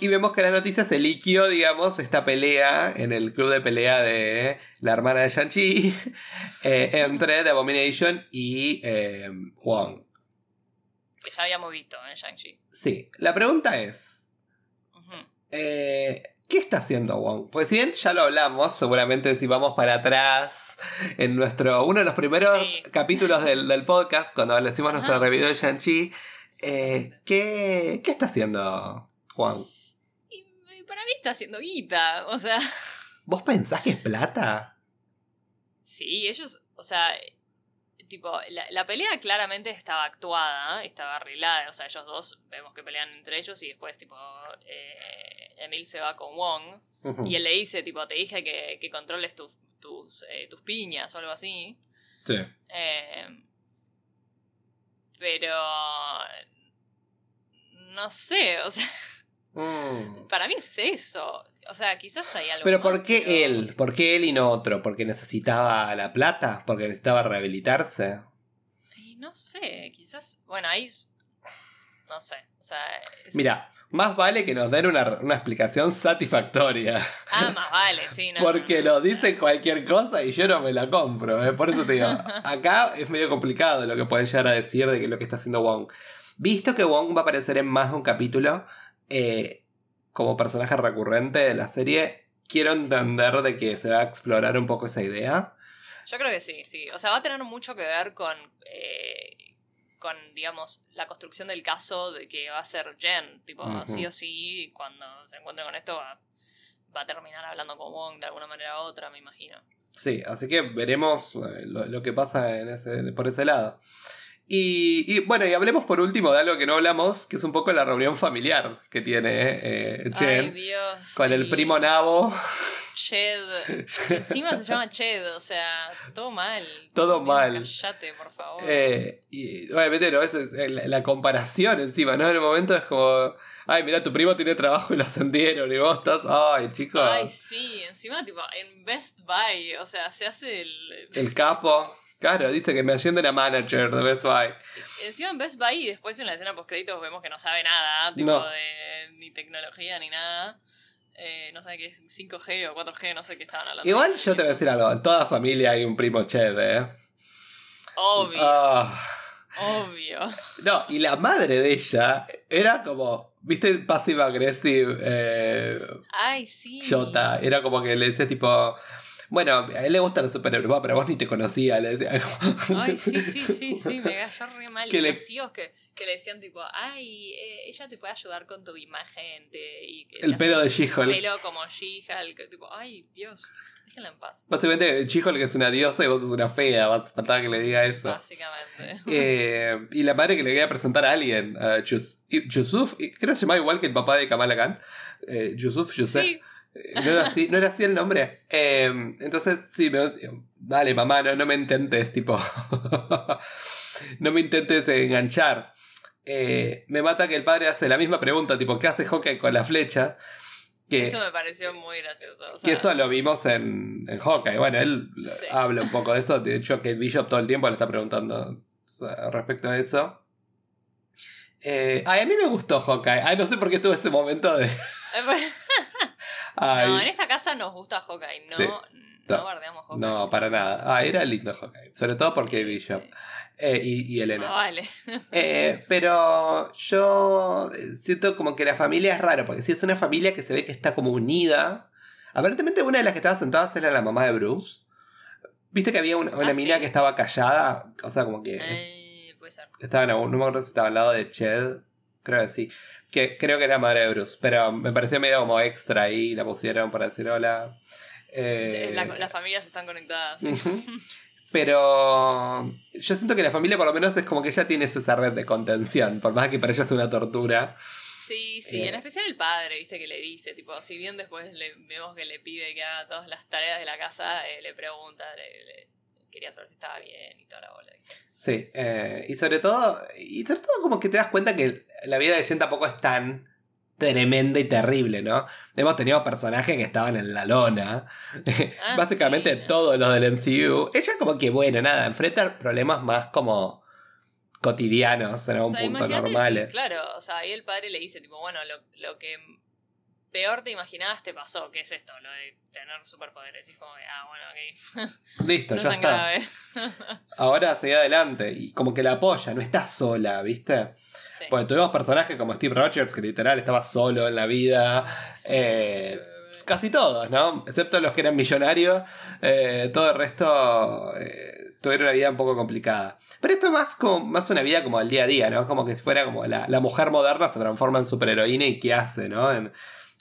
Y vemos que en las noticias se liquió, digamos, esta pelea en el club de pelea de la hermana de Shang-Chi eh, entre The Abomination y eh, Wong.
Que ya habíamos visto en Shang-Chi.
Sí, la pregunta es,
Ujú.
eh, ¿qué está haciendo Wong? Pues si bien ya lo hablamos, seguramente si vamos para atrás en nuestro uno de los primeros
Sí.
capítulos del, del podcast, cuando le hicimos nuestro review de Shang-Chi, eh, ¿qué, ¿qué está haciendo Wong?
Para mí está haciendo guita. O sea,
¿Vos pensás que es plata?
sí, ellos. O sea, tipo, la, la pelea claramente estaba actuada, estaba arreglada. O sea, ellos dos vemos que pelean entre ellos y después, tipo, eh, Emil se va con Wong. Y él le dice, tipo, te dije que, que controles tus, tus, eh, tus piñas o algo así.
Sí.
Eh, pero no sé, o sea,
Mm.
para mí es eso. O sea, quizás hay algo
Pero
más,
¿por qué
pero-
él? ¿Por qué él y no otro? ¿Porque necesitaba la plata? ¿Porque necesitaba rehabilitarse?
Y no sé, quizás, bueno, ahí no sé, o sea, eso
Mira, más vale que nos den una, una explicación satisfactoria.
ah, más vale, sí, no.
Porque
no, no,
nos
o sea,
dicen cualquier cosa y yo no me la compro. ¿eh? Por eso te digo, acá es medio complicado lo que pueden llegar a decir de que lo que está haciendo Wong. Visto que Wong va a aparecer en más de un capítulo, eh, como personaje recurrente de la serie. Quiero entender de que se va a explorar un poco esa idea.
Yo creo que sí, sí. O sea, va a tener mucho que ver con, eh, con digamos, la construcción del caso de que va a ser Jen. Tipo, sí o sí, cuando se encuentre con esto va, va a terminar hablando con Wong de alguna manera u otra, me imagino.
Sí, así que veremos eh, lo, lo que pasa en ese, por ese lado. Y, y, bueno, y hablemos por último de algo que no hablamos, que es un poco la reunión familiar que tiene eh,
Ay,
Jen
Dios.
con el primo Nabo.
Ched. encima se llama Ched, o sea, todo mal.
Todo mal.
Callate, por favor.
Eh, y obviamente no, es la, la comparación encima, ¿no? En el momento es como, ay, mira, tu primo tiene trabajo y lo ascendieron y vos estás, ay, chicos,
Ay, sí, encima, tipo, en Best Buy, o sea, se hace el.
el capo. Claro, dice que me ascienden a manager de Best Buy.
Encima en Best Buy y después en la escena post créditos vemos que no sabe nada, tipo
No.
de ni tecnología ni nada. Eh, no sabe qué es 5G o 4G, no sé qué estaban hablando.
Igual yo te voy a decir algo, en toda familia hay un primo Ched, ¿eh?
Obvio,
Ah.
obvio.
No, y la madre de ella era como, viste, passive aggressive, eh,
Ay, sí.
Jota, era como que le decía tipo, bueno, a él le gustan los superhéroes, "Bueno, pero vos ni te conocía, le decía.
Ay, sí, sí, sí, sí, me cayó re mal.
Que
y
le-
los tíos que, que le decían tipo, ay, eh, ella te puede ayudar con tu imagen. te- y que
El pelo de She-Hulk.
pelo como She-Hulk, tipo, ay, Dios, déjenla en paz.
Básicamente, She-Hulk es una diosa y vos sos una fea, vas a que le diga eso.
Básicamente.
Eh, y la madre que le quería presentar a alguien, a Yusuf, creo que se llamaba igual que el papá de Kamala Khan. Eh, Yusuf, Yusef.
Sí,
¿No era así, ¿no era así el nombre? Eh, entonces, sí, me, dale, mamá, no, no me intentes, tipo. no me intentes enganchar. Eh, me mata que el padre hace la misma pregunta, tipo, ¿qué hace Hawkeye con la flecha? Que,
eso me pareció muy gracioso. o
que eso lo vimos en, en Hawkeye. Bueno, él
Sí.
habla un poco de eso. De hecho, que Bishop todo el tiempo le está preguntando eh, respecto a eso. Eh, ay, a mí me gustó Hawkeye. Ay, no sé por qué tuve ese momento de. Ay,
No, en esta casa nos gusta Hawkeye, no,
Sí.
no
No.
bardeamos Hawkeye.
No, para nada. Ah, era lindo Hawkeye. Sobre todo porque
Sí,
Bishop.
sí.
Eh, y, y Elena.
Ah, vale.
Eh, pero yo eh, siento como que la familia es raro, porque si es una familia que se ve que está como unida. Aparentemente una de las que estaba sentadas era la mamá de Bruce. Viste que había una, una
Ah,
mina que estaba callada, o sea, como que
Eh, puede ser.
estaba en algún- no me acuerdo si estaba al lado de Ched, creo que sí. Que creo que era madre de Bruce, pero me pareció medio como extra ahí, la pusieron para decir hola. Eh,
La- las familias están conectadas. sí.
Pero yo siento que la familia por lo menos es como que ella tiene esa red de contención, por más que para ella es una tortura.
Sí, sí,
Eh.
en especial el padre, viste, que le dice, tipo, si bien después le vemos que le pide que haga todas las tareas de la casa, eh, le pregunta, le, le- quería saber si estaba bien y toda la bola, ¿viste?
Sí, eh, y sobre todo, y sobre todo como que te das cuenta que la vida de Jen tampoco es tan tremenda y terrible, ¿no? Hemos tenido personajes que estaban en la lona,
Ah,
básicamente
sí,
todos los del MCU. Ella como que, bueno, nada, enfrenta problemas más como cotidianos en
O
algún
sea,
punto normales.
claro, o sea, ahí el padre le dice, tipo, bueno, lo, lo que peor te imaginabas te pasó, ¿qué es esto? Lo de tener superpoderes. Y es como, que, ah, bueno, ok,
Listo,
no
ya
tan
está.
grave.
Ahora seguí adelante y como que la apoya, no está sola, ¿viste?
Sí.
Porque tuvimos personajes como Steve Rogers, que literal estaba solo en la vida.
Sí.
eh, Casi todos, ¿no? Excepto los que eran millonarios. eh, todo el resto eh, tuvieron una vida un poco complicada. Pero esto es más, como, más una vida como al día a día, ¿no? Como que si fuera como la, la mujer moderna se transforma en superheroína y qué hace, ¿no? En,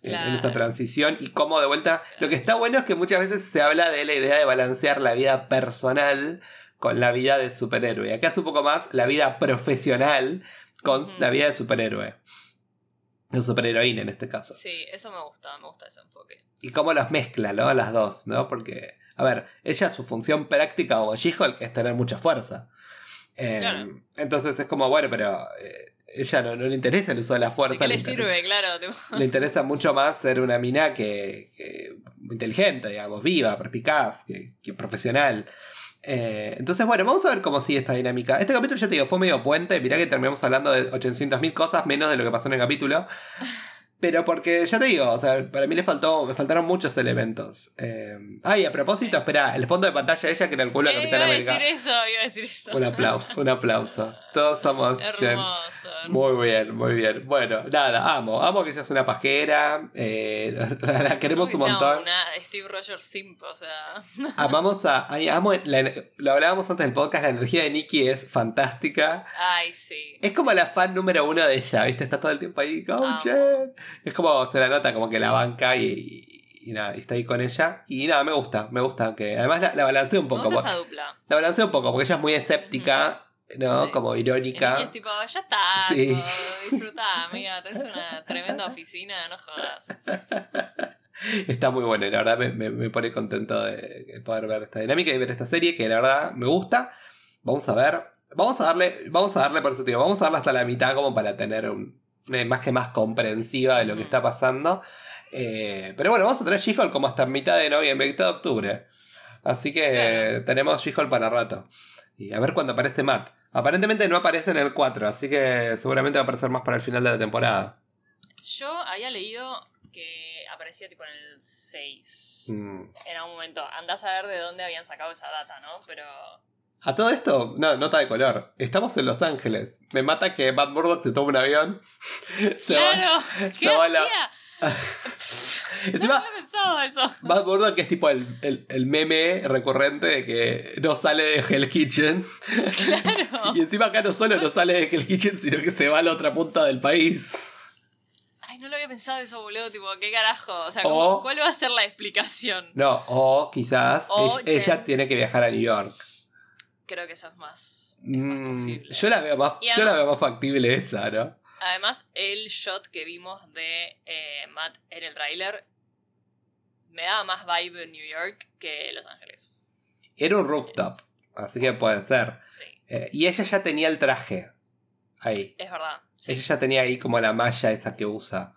en- esa transición. Y cómo de vuelta. Lo que está bueno es que muchas veces se habla de la idea de balancear la vida personal con la vida de superhéroe. Y acá es un poco más la vida profesional con la vida de superhéroe. De superheroína en este caso.
Sí, eso me gusta, me gusta ese enfoque.
Y cómo las mezcla, ¿no? Las dos, ¿no? Porque, a ver, ella su función práctica como She-Hulk es tener mucha fuerza. Eh,
Claro.
Entonces es como, bueno, pero eh, ella no, no le interesa el uso de la
¿De
fuerza.
qué le sirve? Claro. tipo,
Le interesa mucho más ser una mina que, que inteligente, digamos, viva, perspicaz, que, que profesional. Eh, entonces, bueno, vamos a ver cómo sigue esta dinámica. Este capítulo, ya te digo, fue medio puente. Mirá que terminamos hablando de 800.000 cosas menos de lo que pasó en el capítulo. Pero porque, ya te digo, o sea, para mí le faltó, me faltaron muchos elementos. Eh, ay, a propósito, espera, el fondo de pantalla de ella que era el culo de
Eh,
Capitán
iba a
América.
decir eso, iba a decir eso.
Un aplauso, un aplauso. Todos somos Jen.
Hermoso.
Muy bien, muy bien. Bueno, nada, amo. Amo que ella es una pajera. eh, la, la queremos un montón.
Una Steve Rogers Simp, o sea.
Amamos a. ay, amo la- lo hablábamos antes del podcast, la energía de Nikki es fantástica.
Ay, sí.
Es como la fan número uno de ella, ¿viste? Está todo el tiempo ahí, como
Amo.
Es como se la nota como que la banca y, y- y nada, y está ahí con ella. Y nada, me gusta, me gusta. que Además la, la balancea un
Me
poco.
gusta
po-
esa dupla.
La balancea un poco, porque ella es muy escéptica, ¿no?
Sí.
Como
Y
irónica.
Nicky es tipo, ya está,
Sí.
tipo, disfrutá, amiga, tenés una tremenda oficina, no jodas.
Está muy bueno y la verdad me, me- me pone contento de de poder ver esta dinámica y ver esta serie que la verdad me gusta. Vamos a ver. Vamos a darle, vamos a darle por eso, tío, vamos a darle hasta la mitad como para tener un, una imagen más comprensiva de lo que está pasando. Eh, pero bueno, vamos a tener She-Hulk como hasta mitad de noviembre, mitad de octubre. Así que
Claro.
tenemos She-Hulk para rato. Y a ver cuándo aparece Matt. Aparentemente no aparece en el 4, así que seguramente va a aparecer más para el final de la temporada.
Yo había leído que aparecía tipo en el 6.
Mm.
En algún momento. Andás a ver de dónde habían sacado esa data, ¿no? Pero.
A todo esto, no, nota de color. Estamos en Los Ángeles. Me mata que Matt Murdock se toma un avión. se va-
¡Claro! ¿Qué
se va la-
hacía? No
Encima,
había pensado eso.
Matt Murdock es tipo el, el- el meme recurrente de que no sale de Hell Kitchen.
Claro.
Y encima acá no solo no sale de Hell Kitchen, sino que se va a la otra punta del país.
Ay, no lo había pensado eso, boludo. Tipo, ¿qué carajo? O sea,
O-
¿cómo- ¿cuál va a ser la explicación?
No, o quizás
O
ella, ella tiene que viajar a New York.
Creo que eso es más, es más
Mm,
posible.
yo la veo más, yo la veo más factible esa, ¿no?
Además, el shot que vimos de eh, Matt en el tráiler me daba más vibe en New York que Los Ángeles.
Era un rooftop, así que puede ser.
Sí,
Eh, y ella ya tenía el traje. Ahí.
es verdad. Sí,
Ella ya tenía ahí como la malla esa que usa.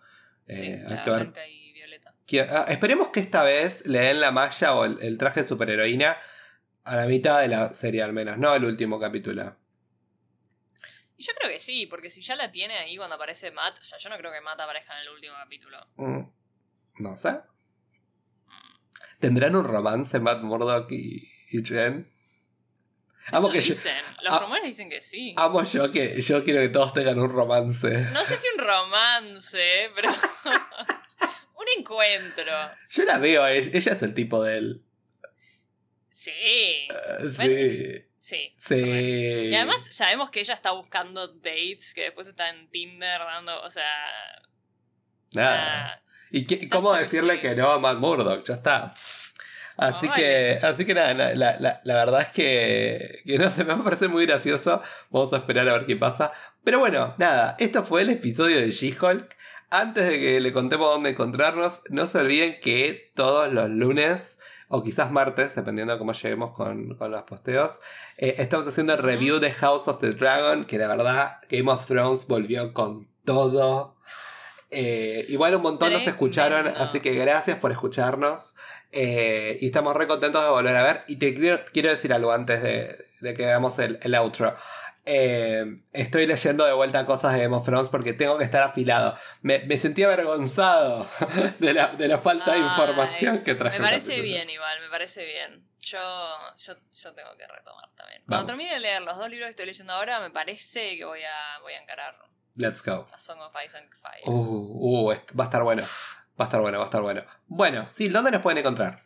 Eh,
sí,
hay
la
que ver.
blanca y violeta.
que- ah, esperemos que esta vez le den la malla o el, el traje de superheroína a la mitad de la serie al menos, no el último capítulo.
Y yo creo que sí, porque si ya la tiene ahí cuando aparece Matt, o sea, yo no creo que Matt aparezca en el último capítulo.
Mm, no sé. ¿Tendrán un romance Matt Murdock y, y Jen? Amo
Eso
que yo.
Los rumores dicen que sí.
amo yo que yo quiero que todos tengan un romance.
No sé si un romance, pero. un encuentro.
Yo la veo ella, ella es el tipo de él.
Sí.
Eh,
Bueno,
sí.
Sí.
Sí.
Y además sabemos que ella está buscando dates, que después está en Tinder dando, o sea...
Nada.
ah,
¿Y qué- cómo decirle que no a Matt Murdock? Ya está. Así
Ah,
que, así que nada, la, la- la- la verdad es que, que no sé, me parece muy gracioso. Vamos a esperar a ver qué pasa. Pero bueno, nada, esto fue el episodio de She-Hulk. Antes de que le contemos dónde encontrarnos, no se olviden que todos los lunes, o quizás martes, dependiendo de cómo lleguemos con, con los posteos, eh, estamos haciendo el review de House of the Dragon, que la verdad Game of Thrones volvió con todo. Eh, igual un montón nos escucharon, así que gracias por escucharnos. Eh, y estamos re contentos de volver a ver. Y te quiero, quiero decir algo antes de, de que hagamos el, el outro. Eh, estoy leyendo de vuelta cosas de Game of Thrones porque tengo que estar afilado. Me, me sentí avergonzado de la, de la falta de información que traje.
Me parece bien igual, me parece bien. Yo, yo, yo tengo que retomar también. Cuando
Vamos.
termine de leer los dos libros que estoy leyendo ahora, me parece que voy a, voy a encarar
Let's go.
A Song of Ice and Fire.
Uh, uh, va a estar bueno. Va a estar bueno, va a estar bueno. Bueno, sí, ¿dónde nos pueden encontrar?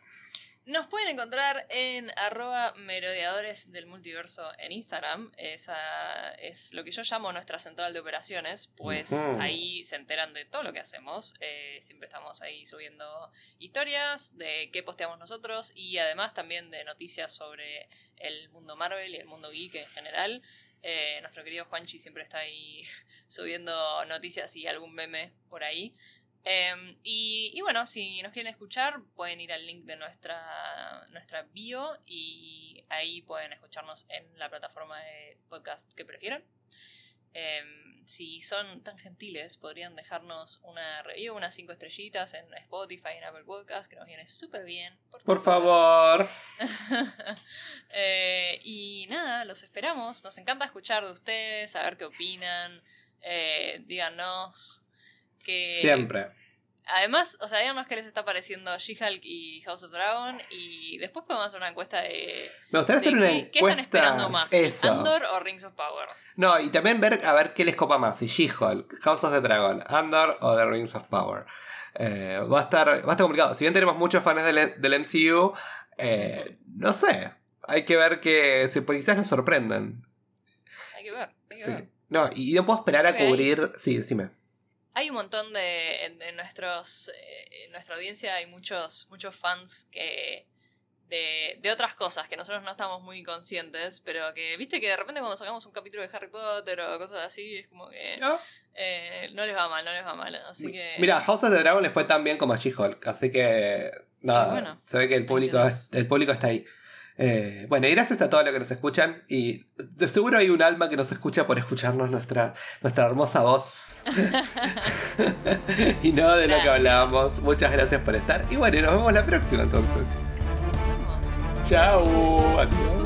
Nos pueden encontrar en arroba merodeadores del multiverso en Instagram. Esa es lo que yo llamo nuestra central de operaciones, pues ahí se enteran de todo lo que hacemos. Eh, siempre estamos ahí subiendo historias de qué posteamos nosotros y además también de noticias sobre el mundo Marvel y el mundo geek en general. Eh, nuestro querido Juanchi siempre está ahí subiendo noticias y algún meme por ahí. Eh, y, y bueno, si nos quieren escuchar, pueden ir al link de nuestra, nuestra bio y ahí pueden escucharnos en la plataforma de podcast que prefieran. Eh, si son tan gentiles, podrían dejarnos una review, unas 5 estrellitas en Spotify, en Apple Podcast, que nos viene súper bien.
Por favor.
Eh, y nada, los esperamos. Nos encanta escuchar de ustedes, saber qué opinan. Eh, díganos que.
Siempre.
Además, o sea, díganos qué les está pareciendo She-Hulk y House of Dragon. Y después podemos hacer una encuesta de.
Me gustaría
de
hacer una encuesta.
qué están esperando más?
Eso.
¿Andor o Rings of Power?
No, y también ver a ver qué les copa más, si She-Hulk, House of the Dragon, Andor o The Rings of Power. Eh, va, a estar, va a estar complicado. Si bien tenemos muchos fans del, del MCU, eh, no sé. Hay que ver que si, pues quizás nos sorprendan.
Hay que ver, hay que
Sí.
ver.
No, y no puedo esperar a cubrir. Sí, decime.
Hay un montón de. de nuestros. eh, en nuestra audiencia hay muchos, muchos fans que. De, de otras cosas que nosotros no estamos muy conscientes, pero que, viste que de repente cuando sacamos un capítulo de Harry Potter o cosas así, es como que eh, no les va mal, no les va mal. Así que.
Mira, House of the Dragon le fue tan bien como a She-Hulk, así que. Nada,
bueno,
se ve que el público, el público está ahí. Eh, bueno, y gracias a todos los que nos escuchan. Y de seguro hay un alma que nos escucha por escucharnos nuestra, nuestra hermosa voz. y no de lo que hablábamos. Muchas gracias por estar. Y bueno, nos vemos la próxima entonces. Chao. Adiós.